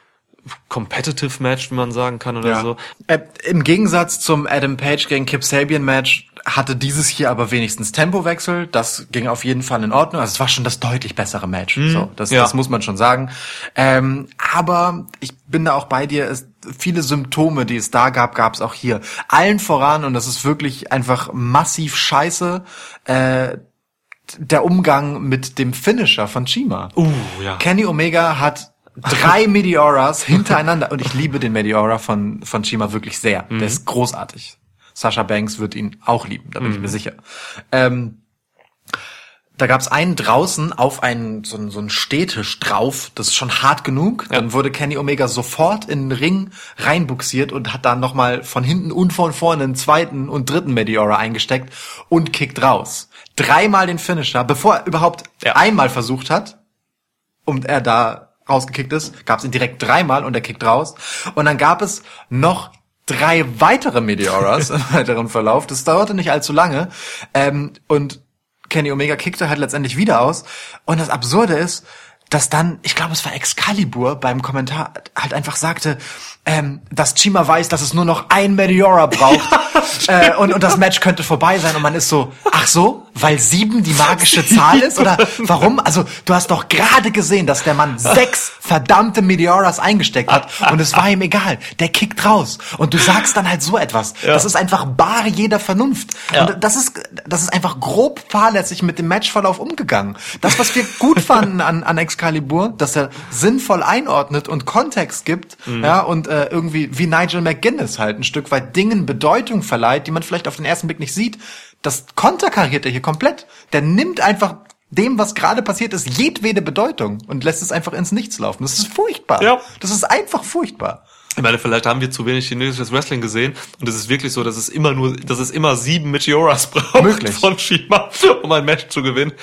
Competitive Match, wie man sagen kann oder so. Äh, Im Gegensatz zum Adam Page gegen Kip Sabian Match hatte dieses hier aber wenigstens Tempowechsel. Das ging auf jeden Fall in Ordnung. Also es war schon das deutlich bessere Match. So, das, Mhm. ja. das muss man schon sagen. Ähm, aber ich bin da auch bei dir. Es, viele Symptome, die es da gab, gab es auch hier. Allen voran und das ist wirklich einfach massiv scheiße. Äh, der Umgang mit dem Finisher von Chima. Uh, ja. Kenny Omega hat drei Meteoras hintereinander und ich liebe den Meteora von von Chima wirklich sehr. Mhm. Der ist großartig. Sasha Banks wird ihn auch lieben, da bin Mhm. ich mir sicher. Ähm, da gab's einen draußen auf einen so, einen- so einen Stehtisch drauf, das ist schon hart genug. Dann wurde Kenny Omega sofort in den Ring reinbuxiert und hat dann nochmal von hinten und von vorne einen zweiten und dritten Meteora eingesteckt und kickt raus. Dreimal den Finisher, bevor er überhaupt Ja. einmal versucht hat, und er da rausgekickt ist, gab es ihn direkt dreimal und er kickt raus. Und dann gab es noch drei weitere Meteoras im weiteren Verlauf. Das dauerte nicht allzu lange. Ähm, und Kenny Omega kickte halt letztendlich wieder aus. Und das Absurde ist, dass dann, ich glaube, es war Excalibur beim Kommentar halt einfach sagte, ähm, dass Chima weiß, dass es nur noch ein Meteora braucht äh, und, und das Match könnte vorbei sein und man ist so, ach so, weil sieben die magische Zahl ist oder warum? Also du hast doch gerade gesehen, dass der Mann sechs verdammte Meteoras eingesteckt hat und es war ihm egal. Der kickt raus und du sagst dann halt so etwas. Das ist einfach bar jeder Vernunft. Ja. Und das ist, das ist einfach grob fahrlässig mit dem Matchverlauf umgegangen. Das, was wir gut fanden an, an Excalibur, dass er sinnvoll einordnet und Kontext gibt, ja, und äh, irgendwie wie Nigel McGuinness halt ein Stück weit Dingen Bedeutung verleiht, die man vielleicht auf den ersten Blick nicht sieht. Das konterkariert er hier komplett. Der nimmt einfach dem, was gerade passiert ist, jedwede Bedeutung und lässt es einfach ins Nichts laufen. Das ist furchtbar. Ja. Das ist einfach furchtbar. Ich meine, vielleicht haben wir zu wenig chinesisches Wrestling gesehen und es ist wirklich so, dass es immer nur, dass es immer sieben Meteoras braucht Möglich. von Shima, um ein Match zu gewinnen.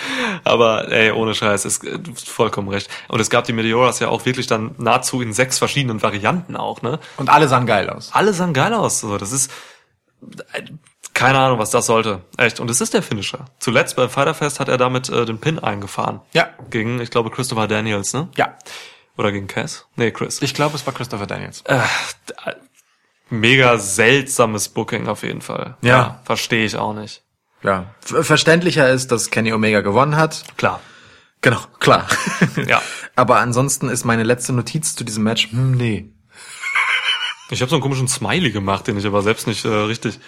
Aber ey, ohne Scheiß, ist äh, du hast vollkommen recht. Und es gab die Meteoras ja auch wirklich dann nahezu in sechs verschiedenen Varianten auch, ne? Und alle sahen geil aus. Alle sahen geil aus. So, das ist äh, keine Ahnung, was das sollte. Echt. Und es ist der Finisher. Zuletzt beim Fighter Fest hat er damit äh, den Pin eingefahren. Ja. Gegen, ich glaube, Christopher Daniels, ne? Ja. Oder gegen Cass? Nee, Chris. Ich glaube, es war Christopher Daniels. Äh, mega seltsames Booking auf jeden Fall. Ja. Verstehe ich auch nicht. Ja. Ver- Verständlicher ist, dass Kenny Omega gewonnen hat. Klar. Genau, klar. Ja. Aber ansonsten ist meine letzte Notiz zu diesem Match, hm, nee. Ich habe so einen komischen Smiley gemacht, den ich aber selbst nicht äh, richtig.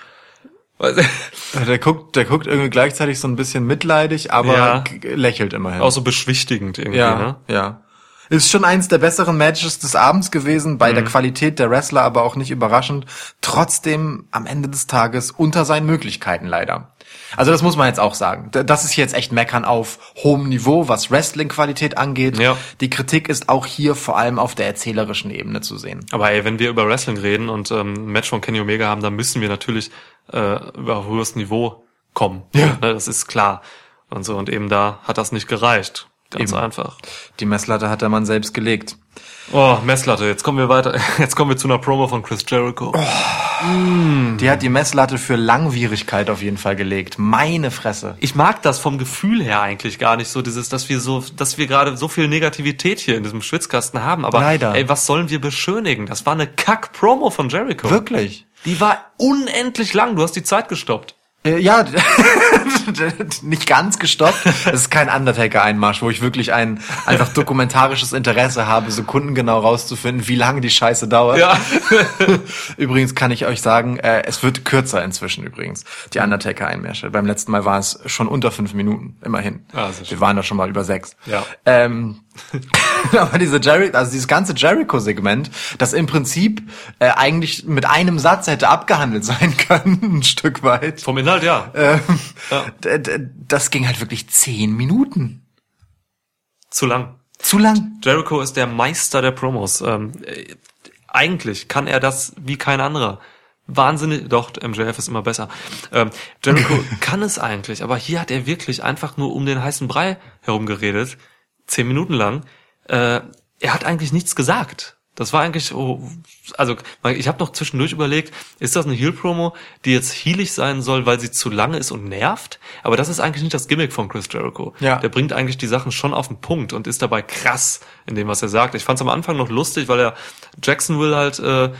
Der guckt, der guckt irgendwie gleichzeitig so ein bisschen mitleidig, aber Ja. lächelt immerhin. auch so beschwichtigend irgendwie, ja, ne? ja. Ist schon eins der besseren Matches des Abends gewesen, bei der Qualität der Wrestler aber auch nicht überraschend. Trotzdem am Ende des Tages unter seinen Möglichkeiten leider. Also das muss man jetzt auch sagen. Das ist hier jetzt echt Meckern auf hohem Niveau, was Wrestling-Qualität angeht. Ja. Die Kritik ist auch hier vor allem auf der erzählerischen Ebene zu sehen. Aber ey, wenn wir über Wrestling reden und ähm, ein Match von Kenny Omega haben, dann müssen wir natürlich äh, über hohes Niveau kommen. Ja. Ne, das ist klar. Und so, und eben da hat das nicht gereicht. Ganz Eben. einfach. Die Messlatte hat der Mann selbst gelegt. Oh, Messlatte, jetzt kommen wir weiter. Jetzt kommen wir zu einer Promo von Chris Jericho. Die hat die Messlatte für Langwierigkeit auf jeden Fall gelegt. Meine Fresse. ich mag das vom Gefühl her eigentlich gar nicht so, dieses, dass wir so, dass wir gerade so viel Negativität hier in diesem Schwitzkasten haben. Aber Leider. ey, was sollen wir beschönigen? Das war eine Kack-Promo von Jericho. Wirklich? Die war unendlich lang. Du hast die Zeit gestoppt. Äh, Ja, nicht ganz gestoppt. Es ist kein Undertaker-Einmarsch, wo ich wirklich ein einfach dokumentarisches Interesse habe, sekundengenau rauszufinden, wie lange die Scheiße dauert. Ja. übrigens kann ich euch sagen, äh, es wird kürzer inzwischen übrigens, die Undertaker-Einmärsche. Beim letzten Mal war es schon unter fünf Minuten, immerhin. Ah. Wir waren da schon mal über sechs. Ja. Ähm, aber diese Jerry, also dieses ganze Jericho-Segment, das im Prinzip äh, eigentlich mit einem Satz hätte abgehandelt sein können, ein Stück weit. Vom Inhalt, ja. Ähm, Ja. Das ging halt wirklich zehn Minuten. Zu lang. Zu lang. Jericho ist der Meister der Promos. Ähm, äh, eigentlich kann er das wie kein anderer. Wahnsinnig, doch, MJF ist immer besser. Ähm, Jericho kann es eigentlich, aber hier hat er wirklich einfach nur um den heißen Brei herumgeredet, zehn Minuten lang. Äh, er hat eigentlich nichts gesagt. Das war eigentlich, oh, also ich habe noch zwischendurch überlegt, ist das eine Heel-Promo, die jetzt heelig sein soll, weil sie zu lange ist und nervt? Aber das ist eigentlich nicht das Gimmick von Chris Jericho. Ja. Der bringt eigentlich die Sachen schon auf den Punkt und ist dabei krass in dem, was er sagt. Ich fand es am Anfang noch lustig, weil er Jacksonville halt äh,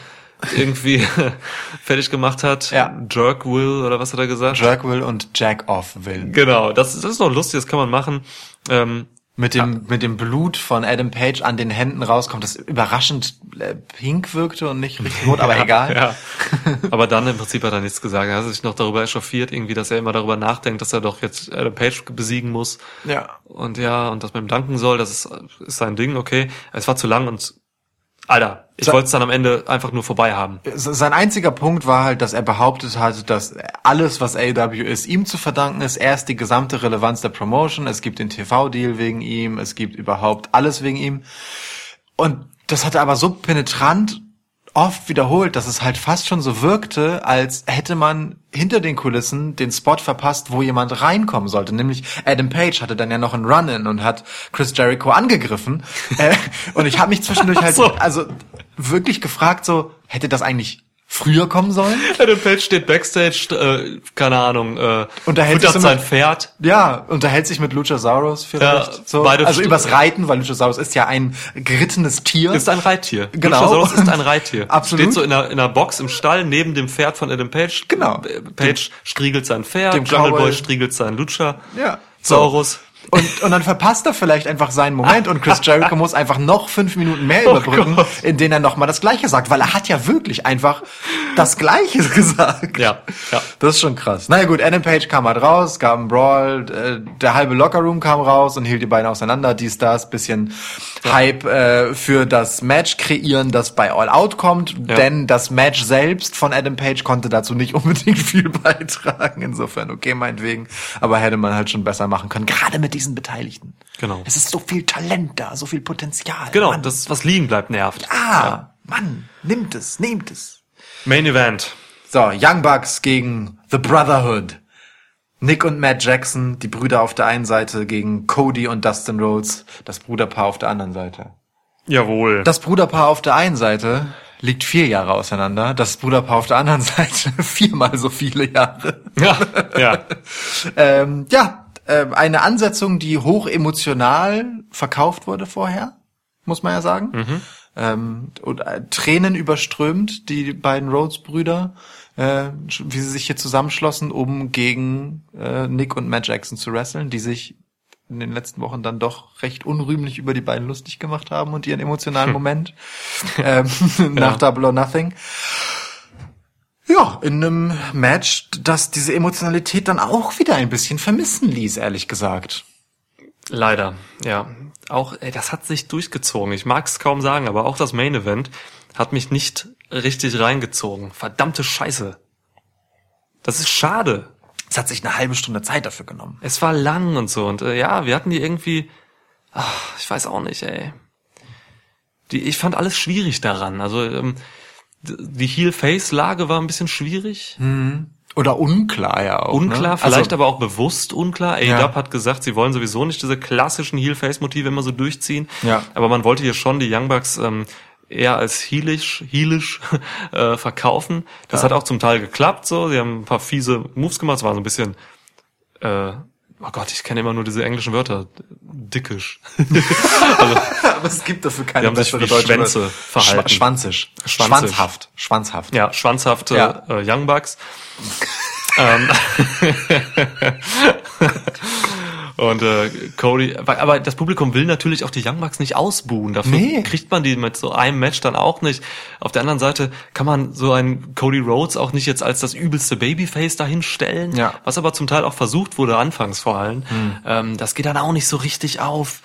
irgendwie fertig gemacht hat. Ja. Jerk Will oder was hat er gesagt? Jerk will und Jack off will. Genau, das, das ist noch lustig, das kann man machen. Ähm, Mit dem, mit dem Blut von Adam Page an den Händen rauskommt, das überraschend äh, pink wirkte und nicht richtig rot, aber egal. Ja. Aber dann im Prinzip hat er nichts gesagt. Er hat sich noch darüber echauffiert, irgendwie, dass er immer darüber nachdenkt, dass er doch jetzt Adam Page besiegen muss. Ja. Und ja, und dass man ihm danken soll, das ist, ist sein Ding, okay. Es war zu lang und Alter, ich wollte es dann am Ende einfach nur vorbei haben. Sein einziger Punkt war halt, dass er behauptet hat, dass alles, was AEW ist, ihm zu verdanken ist. Er ist die gesamte Relevanz der Promotion. Es gibt den TV-Deal wegen ihm. Es gibt überhaupt alles wegen ihm. Und das hat er aber so penetrant oft wiederholt, dass es halt fast schon so wirkte, als hätte man hinter den Kulissen den Spot verpasst, wo jemand reinkommen sollte. Nämlich Adam Page hatte dann ja noch einen Run-In und hat Chris Jericho angegriffen. äh, und ich habe mich zwischendurch halt, so. also wirklich gefragt, so hätte das eigentlich früher kommen sollen? Adam Page steht Backstage, äh, keine Ahnung, äh, Unterhält sich so sein mit- Pferd. Ja, unterhält sich mit Luchasaurus vielleicht. Ja, so. beide Also übers Reiten, weil Luchasaurus ist ja ein gerittenes Tier. Ist ein Reittier. Genau. Luchasaurus ist ein Reittier. Absolut. Steht so in einer, in einer Box im Stall neben dem Pferd von Adam Page. Genau. Page striegelt sein Pferd, dem Jungle Cowboy. Boy striegelt sein Lucha. Ja. Saurus. Und, und dann verpasst er vielleicht einfach seinen Moment und Chris Jericho muss einfach noch fünf Minuten mehr überbrücken, Oh in denen er nochmal das Gleiche sagt, weil er hat ja wirklich einfach das Gleiche gesagt. Ja, ja. Das ist schon krass. Naja gut, Adam Page kam halt raus, gab einen Brawl, äh, der halbe Lockerroom kam raus und hielt die beiden auseinander, dies, das, bisschen Hype äh, für das Match kreieren, das bei All Out kommt, Ja. denn das Match selbst von Adam Page konnte dazu nicht unbedingt viel beitragen, insofern okay, meinetwegen, aber hätte man halt schon besser machen können, gerade mit diesen Beteiligten. Genau. Es ist so viel Talent da, so viel Potenzial. Genau, Mann. das, was liegen bleibt, nervt. Ah, Mann, nimmt es, nehmt es. Main Event. So, Young Bucks gegen The Brotherhood. Nick und Matt Jackson, die Brüder auf der einen Seite gegen Cody und Dustin Rhodes, das Bruderpaar auf der anderen Seite. Jawohl. Das Bruderpaar auf der einen Seite liegt vier Jahre auseinander, das Bruderpaar auf der anderen Seite viermal so viele Jahre. ja, ja. Ähm, ja, äh, eine Ansetzung, die hoch emotional verkauft wurde vorher, muss man ja sagen. Ähm, und äh, Tränen überströmt, die beiden Rhodes-Brüder, äh, wie sie sich hier zusammenschlossen, um gegen äh, Nick und Matt Jackson zu wresteln, die sich in den letzten Wochen dann doch recht unrühmlich über die beiden lustig gemacht haben und ihren emotionalen Moment ähm, nach Double or Nothing. Ja, in einem Match, das diese Emotionalität dann auch wieder ein bisschen vermissen ließ, ehrlich gesagt. Leider, ja. Auch, ey, das hat sich durchgezogen. Ich mag es kaum sagen, aber auch das Main Event hat mich nicht richtig reingezogen. Verdammte Scheiße. Das ist schade. Es hat sich eine halbe Stunde Zeit dafür genommen. Es war lang und so. Und äh, ja, wir hatten die irgendwie. Ach, ich weiß auch nicht, ey. Die, ich fand alles schwierig daran. Also ähm, die Heel-Face-Lage war ein bisschen schwierig. Oder unklar ja auch. Unklar, ne? vielleicht also, aber auch bewusst unklar. Ja. AEW hat gesagt, sie wollen sowieso nicht diese klassischen Heel-Face-Motive immer so durchziehen. Ja. Aber man wollte hier schon die Young Bucks ähm, eher als heelisch, heelisch äh, verkaufen. Das hat auch zum Teil geklappt. So, sie haben ein paar fiese Moves gemacht. Es war so ein bisschen, äh, oh Gott, ich kenne immer nur diese englischen Wörter. Dickisch. aber es gibt dafür keine bessere deutsche Schwänze Wörter. verhalten. Schwanzisch. Schwanzisch. Schwanzhaft. Schwanzhaft. ja, schwanzhafte Ja. Äh, Young Bucks. Ähm, Und äh, Cody, aber das Publikum will natürlich auch die Young Bucks nicht ausbuhen. Dafür Nee. kriegt man die mit so einem Match dann auch nicht. Auf der anderen Seite kann man so einen Cody Rhodes auch nicht jetzt als das übelste Babyface dahinstellen, Ja. was aber zum Teil auch versucht wurde, anfangs vor allem. Ähm, das geht dann auch nicht so richtig auf.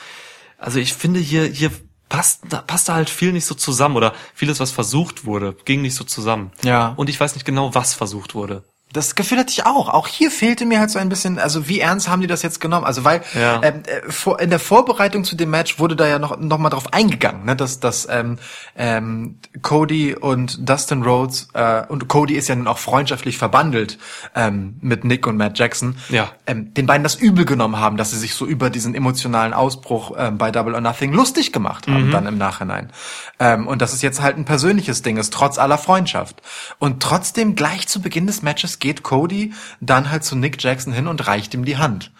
Also ich finde hier, hier passt, da passt da halt viel nicht so zusammen oder vieles, was versucht wurde, ging nicht so zusammen. Ja. Und ich weiß nicht genau, was versucht wurde. Das Gefühl hatte ich auch. Auch hier fehlte mir halt so ein bisschen, also wie ernst haben die das jetzt genommen? Also weil Ja. ähm, äh, in der Vorbereitung zu dem Match wurde da ja noch noch mal drauf eingegangen, ne, dass dass ähm, ähm, Cody und Dustin Rhodes äh, und Cody ist ja nun auch freundschaftlich verbandelt ähm, mit Nick und Matt Jackson. Ja. Ähm, den beiden das übel genommen haben, dass sie sich so über diesen emotionalen Ausbruch ähm, bei Double or Nothing lustig gemacht haben dann im Nachhinein. Ähm, und dass es jetzt halt ein persönliches Ding ist, trotz aller Freundschaft. Und trotzdem gleich zu Beginn des Matches geht Cody dann halt zu Nick Jackson hin und reicht ihm die Hand.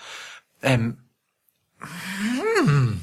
Ähm,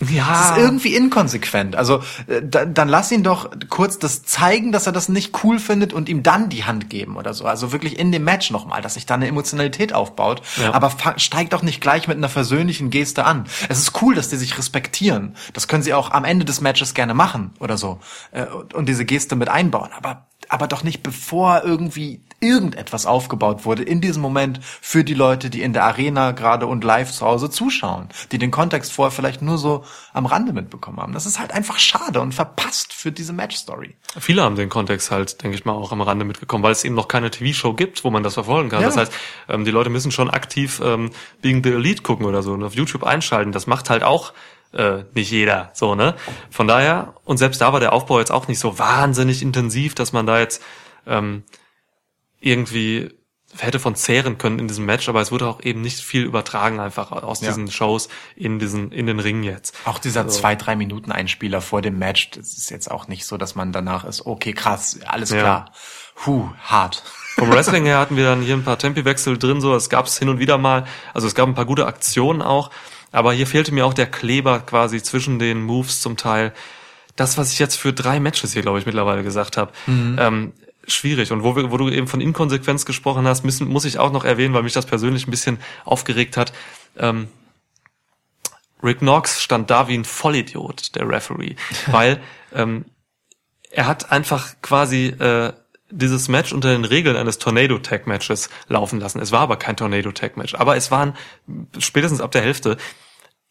Ja. das ist irgendwie inkonsequent. Also äh, da, dann lass ihn doch kurz das zeigen, dass er das nicht cool findet und ihm dann die Hand geben oder so. Also wirklich in dem Match nochmal, dass sich da eine Emotionalität aufbaut. Ja. Aber steigt doch nicht gleich mit einer versöhnlichen Geste an. Es ist cool, dass die sich respektieren. Das können sie auch am Ende des Matches gerne machen oder so. Äh, und, und diese Geste mit einbauen. Aber aber doch nicht bevor irgendwie irgendetwas aufgebaut wurde in diesem Moment für die Leute, die in der Arena gerade und live zu Hause zuschauen, die den Kontext vorher vielleicht nur so am Rande mitbekommen haben. Das ist halt einfach schade und verpasst für diese Match-Story. Viele haben den Kontext halt, denke ich mal, auch am Rande mitgekommen, weil es eben noch keine TV-Show gibt, wo man das verfolgen kann. Ja. Das heißt, ähm, die Leute müssen schon aktiv ähm, Being the Elite gucken oder so und auf YouTube einschalten. Das macht halt auch äh, nicht jeder, so ne. Von daher und selbst da war der Aufbau jetzt auch nicht so wahnsinnig intensiv, dass man da jetzt ähm, irgendwie hätte von zehren können in diesem Match, aber es wurde auch eben nicht viel übertragen einfach aus Ja. diesen Shows in diesen in den Ring jetzt. Auch dieser zwei, drei Minuten Einspieler vor dem Match, das ist jetzt auch nicht so, dass man danach ist, okay, krass, alles Ja. klar. Huh, hart. Vom Wrestling her hatten wir dann hier ein paar Tempiwechsel drin, so es gab es hin und wieder mal, also es gab ein paar gute Aktionen auch, aber hier fehlte mir auch der Kleber quasi zwischen den Moves zum Teil. Das, was ich jetzt für drei Matches hier, glaube ich, mittlerweile gesagt habe. Ähm, schwierig. Und wo, wir, wo du eben von Inkonsequenz gesprochen hast, müssen, muss ich auch noch erwähnen, weil mich das persönlich ein bisschen aufgeregt hat. Ähm, Rick Knox stand da wie ein Vollidiot, der Referee, weil ähm, er hat einfach quasi äh, dieses Match unter den Regeln eines Tornado Tag Matches laufen lassen. Es war aber kein Tornado Tag Match, aber es waren spätestens ab der Hälfte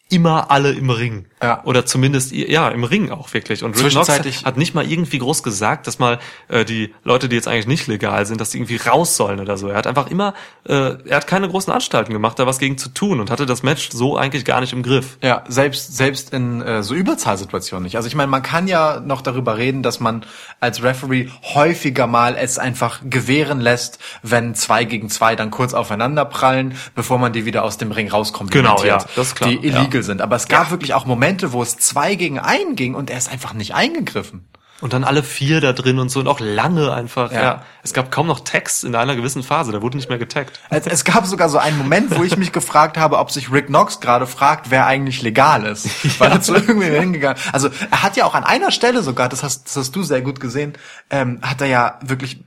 immer alle im Ring. Ja. Oder zumindest, ja, im Ring auch wirklich. Und Rick Knox hat nicht mal irgendwie groß gesagt, dass mal äh, die Leute, die jetzt eigentlich nicht legal sind, dass die irgendwie raus sollen oder so. Er hat einfach immer, äh, er hat keine großen Anstalten gemacht, da was gegen zu tun und hatte das Match so eigentlich gar nicht im Griff. Ja, selbst selbst in äh, so Überzahlsituationen nicht. Also ich meine, man kann ja noch darüber reden, dass man als Referee häufiger mal es einfach gewähren lässt, wenn zwei gegen zwei dann kurz aufeinander prallen, bevor man die wieder aus dem Ring rauskommt. Genau, ja, das ist klar, Die illegal ja. Sind. Aber es gab wirklich auch Momente, wo es zwei gegen einen ging und er ist einfach nicht eingegriffen. Und dann alle vier da drin und so und auch lange einfach. Ja. Ja. Es gab kaum noch Tags in einer gewissen Phase, da wurde nicht mehr getaggt. Es, es gab sogar so einen Moment, wo ich mich gefragt habe, ob sich Rick Knox gerade fragt, wer eigentlich legal ist. Weil er zu irgendwem hingegangen Also er hat ja auch an einer Stelle sogar, das hast, das hast du sehr gut gesehen, ähm, hat er ja wirklich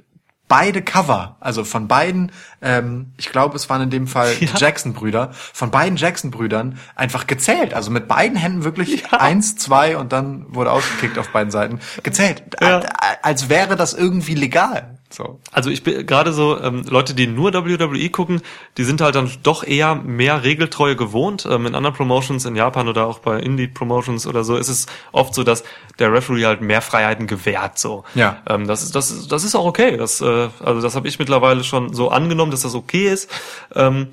beide Cover, also von beiden, ähm, ich glaube, es waren in dem Fall die Ja. Jackson-Brüder, von beiden Jackson-Brüdern einfach gezählt. Also mit beiden Händen wirklich eins, zwei und dann wurde ausgekickt auf beiden Seiten. Gezählt. Ja. Als wäre das irgendwie legal. So. Also ich bin gerade so, ähm, Leute, die nur WWE gucken, die sind halt dann doch eher mehr Regeltreue gewohnt. Ähm, in anderen Promotions in Japan oder auch bei Indie-Promotions oder so ist es oft so, dass der Referee halt mehr Freiheiten gewährt. So. Ja. Ähm, das, ist, das, ist, das ist auch okay. Das, äh, also das habe ich mittlerweile schon so angenommen, dass das okay ist. Ähm,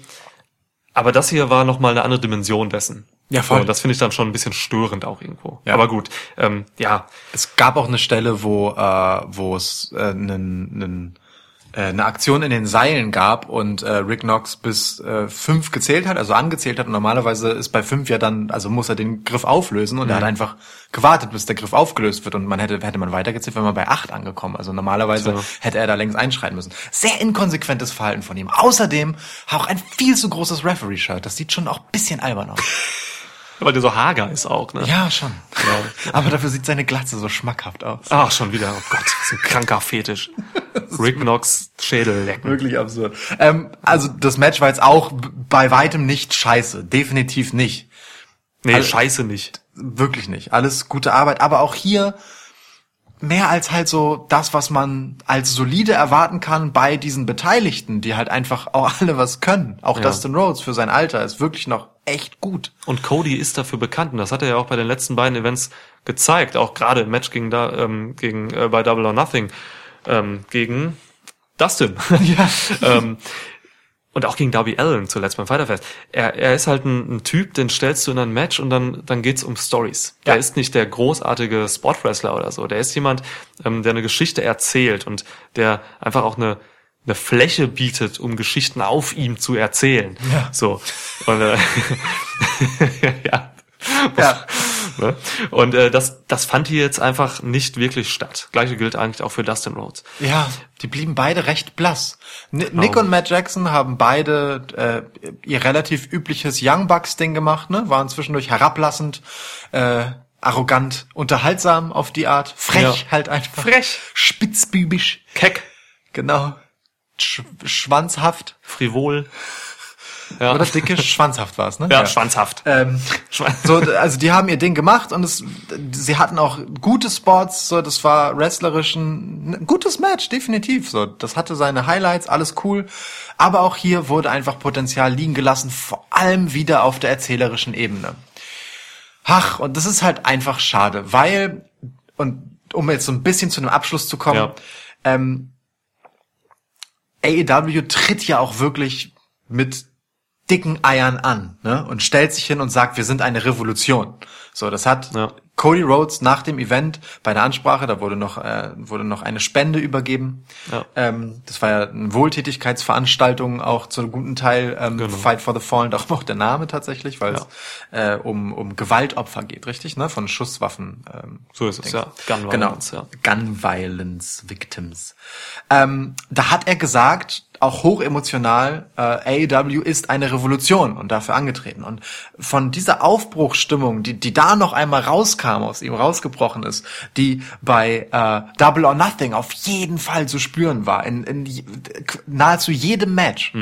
aber das hier war nochmal eine andere Dimension dessen. Ja, voll. So, das finde ich dann schon ein bisschen störend auch irgendwo. Ja. Aber gut, ähm, ja, Es gab auch eine Stelle, wo äh, wo es äh, nen, nen, äh, eine Aktion in den Seilen gab und äh, Rick Knox bis äh, fünf gezählt hat, also angezählt hat. Und normalerweise ist bei fünf ja dann, also muss er den Griff auflösen und er hat einfach gewartet, bis der Griff aufgelöst wird. Und man hätte hätte man weitergezählt, wenn man bei acht angekommen. Also normalerweise So. hätte er da längst einschreiten müssen. Sehr inkonsequentes Verhalten von ihm. Außerdem auch ein viel zu großes Referee-Shirt. Das sieht schon auch ein bisschen albern aus. Weil der so hager ist auch, ne? Ja, schon. Aber dafür sieht seine Glatze so schmackhaft aus. Ach, schon wieder. Oh Gott, so ein kranker Fetisch. Rick Knox Schädel lecken. Wirklich absurd. Ähm, also das Match war jetzt auch bei weitem nicht scheiße. Definitiv nicht. Nee, Also- scheiße nicht. Wirklich nicht. Alles gute Arbeit. Aber auch hier mehr als halt so das, was man als solide erwarten kann bei diesen Beteiligten, die halt einfach auch alle was können. Auch Ja. Dustin Rhodes für sein Alter ist wirklich noch echt gut. Und Cody ist dafür bekannt und das hat er ja auch bei den letzten beiden Events gezeigt, auch gerade im Match gegen da ähm, gegen äh, bei Double or Nothing ähm, gegen Dustin. Ja. ähm, und auch gegen Darby Allen zuletzt beim Fighterfest. Er, er ist halt ein, ein Typ, den stellst du in ein Match und dann, dann geht's um Stories. Ja. Der ist nicht der großartige Spot-Wrestler oder so. Der ist jemand, ähm, der eine Geschichte erzählt und der einfach auch eine, eine Fläche bietet, um Geschichten auf ihm zu erzählen. Ja. So. Und, äh, ja. Ja. Ne? Und äh, das, das fand hier jetzt einfach nicht wirklich statt. Gleiche gilt eigentlich auch für Dustin Rhodes. Ja, die blieben beide recht blass. N Nick und Matt Jackson haben beide äh, ihr relativ übliches Young Bucks Ding gemacht, ne? Waren zwischendurch herablassend, äh, arrogant, unterhaltsam auf die Art, frech Ja. halt einfach, Frech. spitzbübisch, Keck, genau, Sch schwanzhaft frivol. Ja, oder dicke, schwanzhaft war's, ne? ja, schwanzhaft. Ähm, so, also die haben ihr Ding gemacht und es, sie hatten auch gute Spots, so, das war wrestlerisch ein, ein gutes Match, definitiv, so, das hatte seine Highlights, alles cool, aber auch hier wurde einfach Potenzial liegen gelassen, vor allem wieder auf der erzählerischen Ebene. Ach, und das ist halt einfach schade, weil, und um jetzt so ein bisschen zu einem Abschluss zu kommen, Ja. ähm, AEW tritt ja auch wirklich mit dicken Eiern an ne? und stellt sich hin und sagt, wir sind eine Revolution. So, das hat Ja. Cody Rhodes nach dem Event bei der Ansprache, da wurde noch äh, wurde noch eine Spende übergeben. Ja. Ähm, das war ja eine Wohltätigkeitsveranstaltung, auch zu einem guten Teil ähm, Genau. Fight for the Fallen, darum auch der Name tatsächlich, weil es äh, um um Gewaltopfer geht, richtig? Ne, von Schusswaffen. Ähm, So ist es, ja. Gun genau. Violence, ja. Gun Violence Victims. Ähm, da hat er gesagt, auch hochemotional, äh, AEW ist eine Revolution und dafür angetreten. Und von dieser Aufbruchsstimmung, die, die da noch einmal rauskam, aus ihm rausgebrochen ist, die bei äh, Double or Nothing auf jeden Fall zu spüren war, in, in nahezu jedem Match,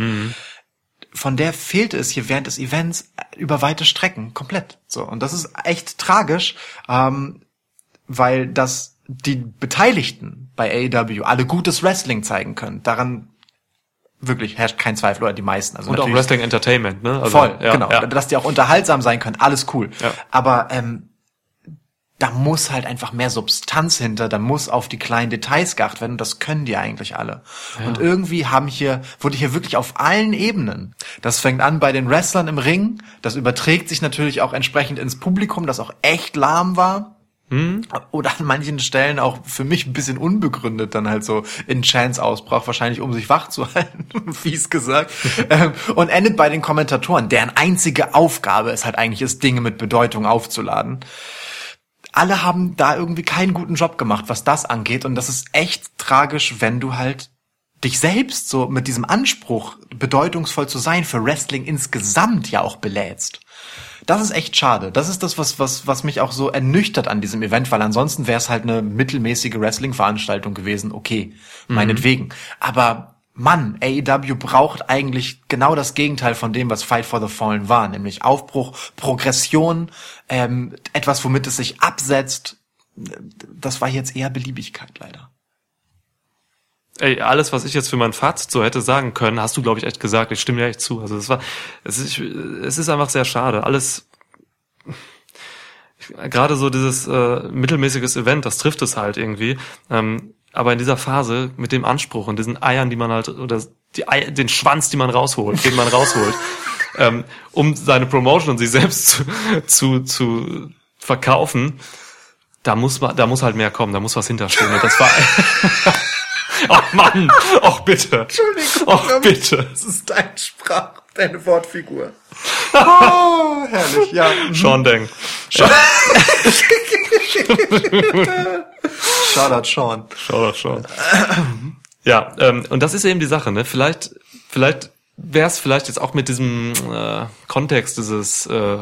von der fehlte es hier während des Events über weite Strecken komplett. So und das ist echt tragisch, ähm, weil das die Beteiligten bei AEW alle gutes Wrestling zeigen können. Daran wirklich herrscht kein Zweifel oder die meisten. Also Und auch Wrestling Entertainment, ne? Also, Voll, ja, genau. Ja. Dass die auch unterhaltsam sein können, alles cool. Ja. Aber ähm, da muss halt einfach mehr Substanz hinter, da muss auf die kleinen Details geachtet werden und das können die eigentlich alle. Und irgendwie haben hier, wurde hier wirklich auf allen Ebenen, das fängt an bei den Wrestlern im Ring, das überträgt sich natürlich auch entsprechend ins Publikum, das auch echt lahm war. Oder an manchen Stellen auch für mich ein bisschen unbegründet dann halt so in Chance ausbrach, wahrscheinlich um sich wach zu halten, fies gesagt. Ähm, und endet bei den Kommentatoren, deren einzige Aufgabe es halt eigentlich ist, Dinge mit Bedeutung aufzuladen. Alle haben da irgendwie keinen guten Job gemacht, was das angeht. Und das ist echt tragisch, wenn du halt dich selbst so mit diesem Anspruch, bedeutungsvoll zu sein für Wrestling insgesamt ja auch belädst. Das ist echt schade. Das ist das, was, was, was mich auch so ernüchtert an diesem Event, weil ansonsten wäre es halt eine mittelmäßige Wrestling-Veranstaltung gewesen. Okay, meinetwegen. Aber Mann, AEW braucht eigentlich genau das Gegenteil von dem, was Fight for the Fallen war, nämlich Aufbruch, Progression, ähm, etwas, womit es sich absetzt. Das war jetzt eher Beliebigkeit leider. Ey, alles, was ich jetzt für mein Fazit so hätte sagen können, hast du, glaube ich, echt gesagt. Ich stimme dir echt zu. Also es war, es ist, es ist einfach sehr schade. Alles, gerade so dieses äh, mittelmäßiges Event, das trifft es halt irgendwie. Ähm, aber in dieser Phase mit dem Anspruch und diesen Eiern, die man halt oder die Ei, den Schwanz, die man rausholt, den man rausholt, ähm, um seine Promotion und sich selbst zu, zu, zu verkaufen, da muss man, da muss halt mehr kommen, da muss was hinterstehen. Und das war. Ach Mann, ach bitte. Entschuldigung. Ach bitte. Das ist dein Sprach, deine Wortfigur. Oh, herrlich, ja. Sean Deng. Shoutout Sean. Doch schon. Ja, ähm, und das ist eben die Sache, ne? Vielleicht, vielleicht wäre es vielleicht jetzt auch mit diesem äh, Kontext dieses äh,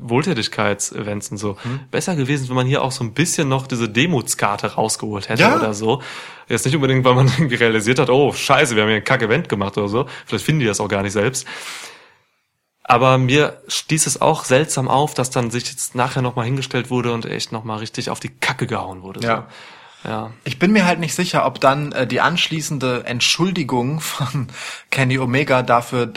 Wohltätigkeitsevents und so Hm. besser gewesen, wenn man hier auch so ein bisschen noch diese Demutskarte rausgeholt hätte Ja. oder so. Jetzt nicht unbedingt, weil man irgendwie realisiert hat, oh scheiße, wir haben hier ein Kack-Event gemacht oder so. Vielleicht finden die das auch gar nicht selbst. Aber mir stieß es auch seltsam auf, dass dann sich jetzt nachher nochmal hingestellt wurde und echt nochmal richtig auf die Kacke gehauen wurde. So. Ja. Ich bin mir halt nicht sicher, ob dann äh, die anschließende Entschuldigung von Kenny Omega dafür,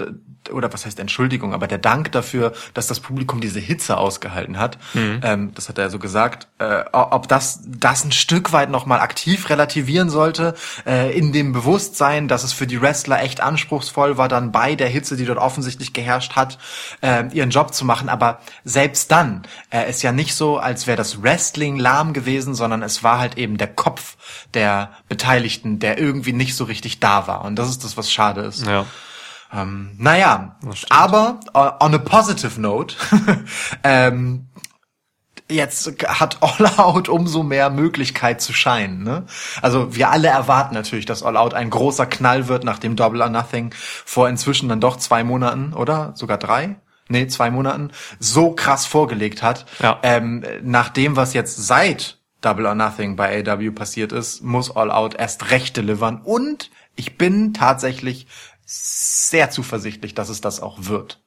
oder was heißt Entschuldigung, aber der Dank dafür, dass das Publikum diese Hitze ausgehalten hat, ähm, das hat er ja so gesagt, äh, ob das das ein Stück weit nochmal aktiv relativieren sollte, äh, in dem Bewusstsein, dass es für die Wrestler echt anspruchsvoll war, dann bei der Hitze, die dort offensichtlich geherrscht hat, äh, ihren Job zu machen. Aber selbst dann äh, ist ja nicht so, als wäre das Wrestling lahm gewesen, sondern es war halt eben der Kopf der Beteiligten, der irgendwie nicht so richtig da war. Und das ist das, was schade ist. ja. Ähm, naja, aber uh, on a positive note, ähm, jetzt hat All Out umso mehr Möglichkeit zu scheinen. Ne? Also wir alle erwarten natürlich, dass All Out ein großer Knall wird, nachdem Double or Nothing vor inzwischen dann doch zwei Monaten, oder? Sogar drei? Nee, zwei Monaten, so krass vorgelegt hat. Ja. Ähm, nach dem, was jetzt seit Double or Nothing bei AW passiert ist, muss All Out erst recht delivern. Und ich bin tatsächlich sehr zuversichtlich, dass es das auch wird.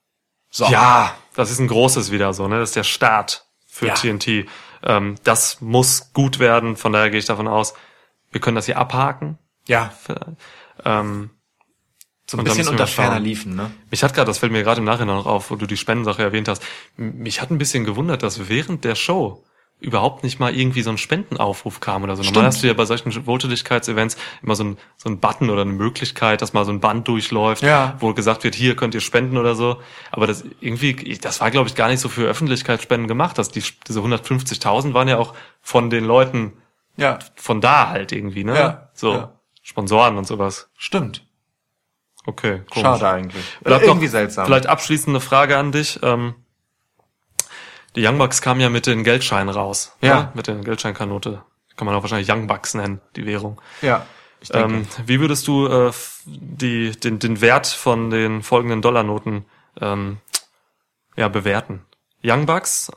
So. Ja, das ist ein großes wieder so, ne? Das ist der Start für Ja. TNT. Ähm, das muss gut werden, von daher gehe ich davon aus, wir können das hier abhaken. Ja. Ähm, So ein bisschen unter ferner liefen, ne? mich hat gerade, das fällt mir gerade im Nachhinein noch auf, wo du die Spendensache erwähnt hast, mich hat ein bisschen gewundert, dass während der Show überhaupt nicht mal irgendwie so ein Spendenaufruf kam oder so. Normal Stimmt. hast du ja bei solchen Wohltätigkeitsevents immer so ein, so ein Button oder eine Möglichkeit, dass mal so ein Band durchläuft, Ja. wo gesagt wird, hier könnt ihr spenden oder so. Aber das irgendwie, das war glaube ich gar nicht so für Öffentlichkeitsspenden gemacht. Dass die, diese 150.000 waren ja auch von den Leuten Ja. von da halt irgendwie, ne? Ja, So ja. Sponsoren und sowas. Stimmt. Okay, komisch. Schade eigentlich. Bleibt Äh, irgendwie seltsam. Vielleicht abschließende Frage an dich. Ähm, die Young Bucks kamen ja mit den Geldscheinen raus. Ja. Ne? Mit den Geldscheinkanote. Kann man auch wahrscheinlich Young Bucks nennen, die Währung. Ja. Ähm, wie würdest du äh, die, den, den Wert von den folgenden Dollarnoten ähm, ja, bewerten? Young Bucks,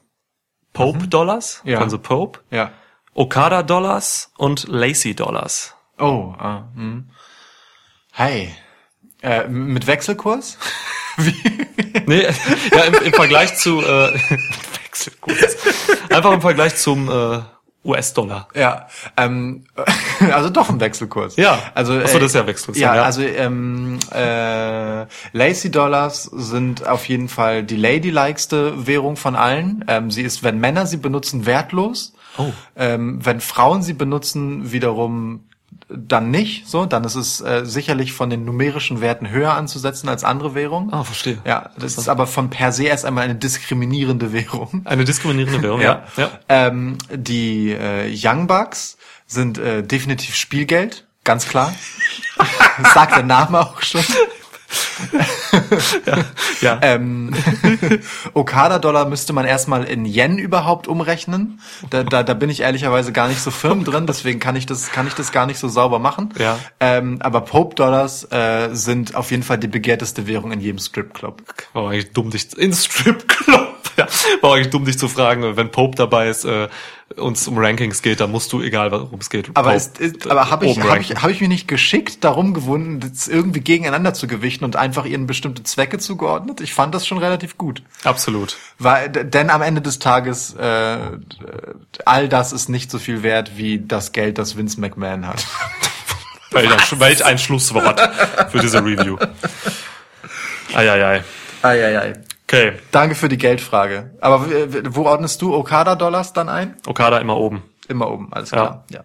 Pope Dollars, Mhm. Ja. also Pope, ja. Okada Dollars und Lacey Dollars. Oh, ah, hm. Hey. Äh, mit Wechselkurs? Nee, ja, im, im Vergleich zu äh, Wechselkurs. Einfach im Vergleich zum äh, US-Dollar. Ja, ähm, also doch ein Wechselkurs. Ja. also Ach so, das ist ja Wechselkurs, Ja, ja. also ähm, äh, Lacy Dollars sind auf jeden Fall die ladylikeste Währung von allen. Ähm, sie ist, wenn Männer sie benutzen, wertlos. Oh. Ähm, wenn Frauen sie benutzen, wiederum dann nicht. So, dann ist es äh, sicherlich von den numerischen Werten höher anzusetzen als andere Währungen. Ah, verstehe. Ja, das ist aber von per se erst einmal eine diskriminierende Währung. Eine diskriminierende Währung, ja. ja. Ähm, die äh, Young Bucks sind äh, definitiv Spielgeld, ganz klar. Das sagt der Name auch schon. ja. Ähm, Okada-Dollar müsste man erstmal in Yen überhaupt umrechnen. Da, da, da bin ich ehrlicherweise gar nicht so firm drin, deswegen kann ich das, kann ich das gar nicht so sauber machen. Ja. Ähm, aber Pope-Dollars äh, sind auf jeden Fall die begehrteste Währung in jedem Stripclub. War eigentlich dumm, dich in Stripclub. War eigentlich dumm, dich zu fragen, wenn Pope dabei ist, äh, uns um Rankings geht, dann musst du, egal worum es geht. Aber, Pope, ist, ist, aber habe ich, hab ich, hab ich mich nicht geschickt darum gewunden, das irgendwie gegeneinander zu gewichten und einfach ihnen bestimmte Zwecke zugeordnet? Ich fand das schon relativ gut. Absolut. Weil, denn am Ende des Tages, äh, all das ist nicht so viel wert wie das Geld, das Vince McMahon hat. Welch ein Schlusswort für diese Review. Eieiei. Eieiei. Okay, Danke für die Geldfrage. Aber w- wo ordnest du Okada-Dollars dann ein? Okada immer oben. Immer oben, alles klar. Ja,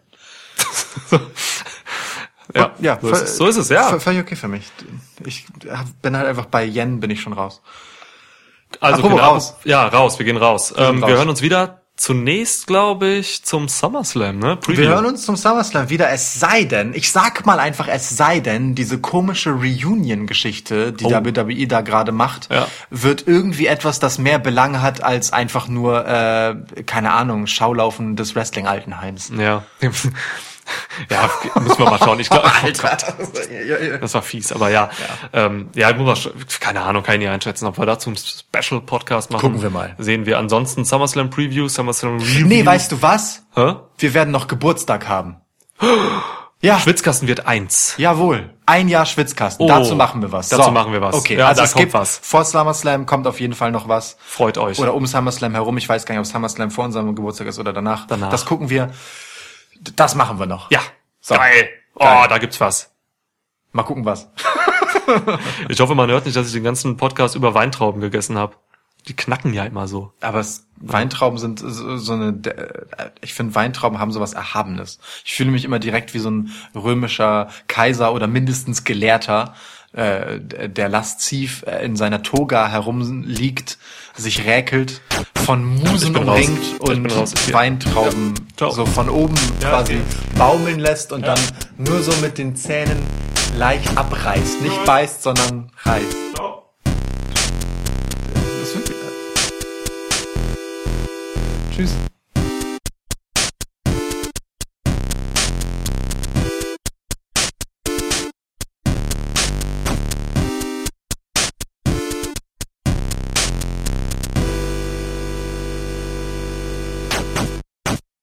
Ja, ja so, ist es, so ist es, ja. Völlig okay für mich. Ich bin halt einfach bei Yen, bin ich schon raus. Also Apropos genau, raus. Ja, raus, wir gehen raus. gehen ähm, Wir raus. hören uns wieder zunächst, glaube ich, zum SummerSlam, ne? Preview. Wir hören uns zum SummerSlam wieder, es sei denn, ich sag mal einfach, es sei denn, diese komische Reunion-Geschichte, die Oh. WWE da gerade macht, Ja. wird irgendwie etwas, das mehr Belang hat als einfach nur, äh, keine Ahnung, Schaulaufen des Wrestling-Altenheims. Ja. Ja, müssen wir mal schauen. Ich glaube, Alter. Das war fies, aber ja. Ja, ähm, ja muss man, keine Ahnung, kann ich nicht einschätzen, ob wir dazu einen Special-Podcast machen. Gucken wir mal. Sehen wir. Ansonsten SummerSlam Preview, SummerSlam Review. Nee, weißt du was? Hä? Wir werden noch Geburtstag haben. Ja, Schwitzkasten wird eins. jawohl. Ein Jahr Schwitzkasten. Oh, dazu machen wir was. dazu machen wir was. Okay, Ja, also da es kommt gibt was. vor SummerSlam kommt auf jeden Fall noch was. Freut euch. Oder um SummerSlam herum. Ich weiß gar nicht, ob SummerSlam vor unserem Geburtstag ist oder danach. Danach. Das gucken wir. Das machen wir noch. ja. So. Geil. Oh, Geil. da gibt's was. Mal gucken was. Ich hoffe, man hört nicht, dass ich den ganzen Podcast über Weintrauben gegessen habe. Die knacken ja immer so. Aber es, Weintrauben sind so, so eine, ich finde Weintrauben haben sowas Erhabenes. Ich fühle mich immer direkt wie so ein römischer Kaiser oder mindestens Gelehrter, äh, der lasziv äh, in seiner Toga herumliegt, sich räkelt, von Musen umringt und. Ja. Weintrauben Ciao. so von oben Ja, quasi okay. baumeln lässt und dann nur so mit den Zähnen leicht abreißt. Nicht beißt, sondern reißt. Tschüss.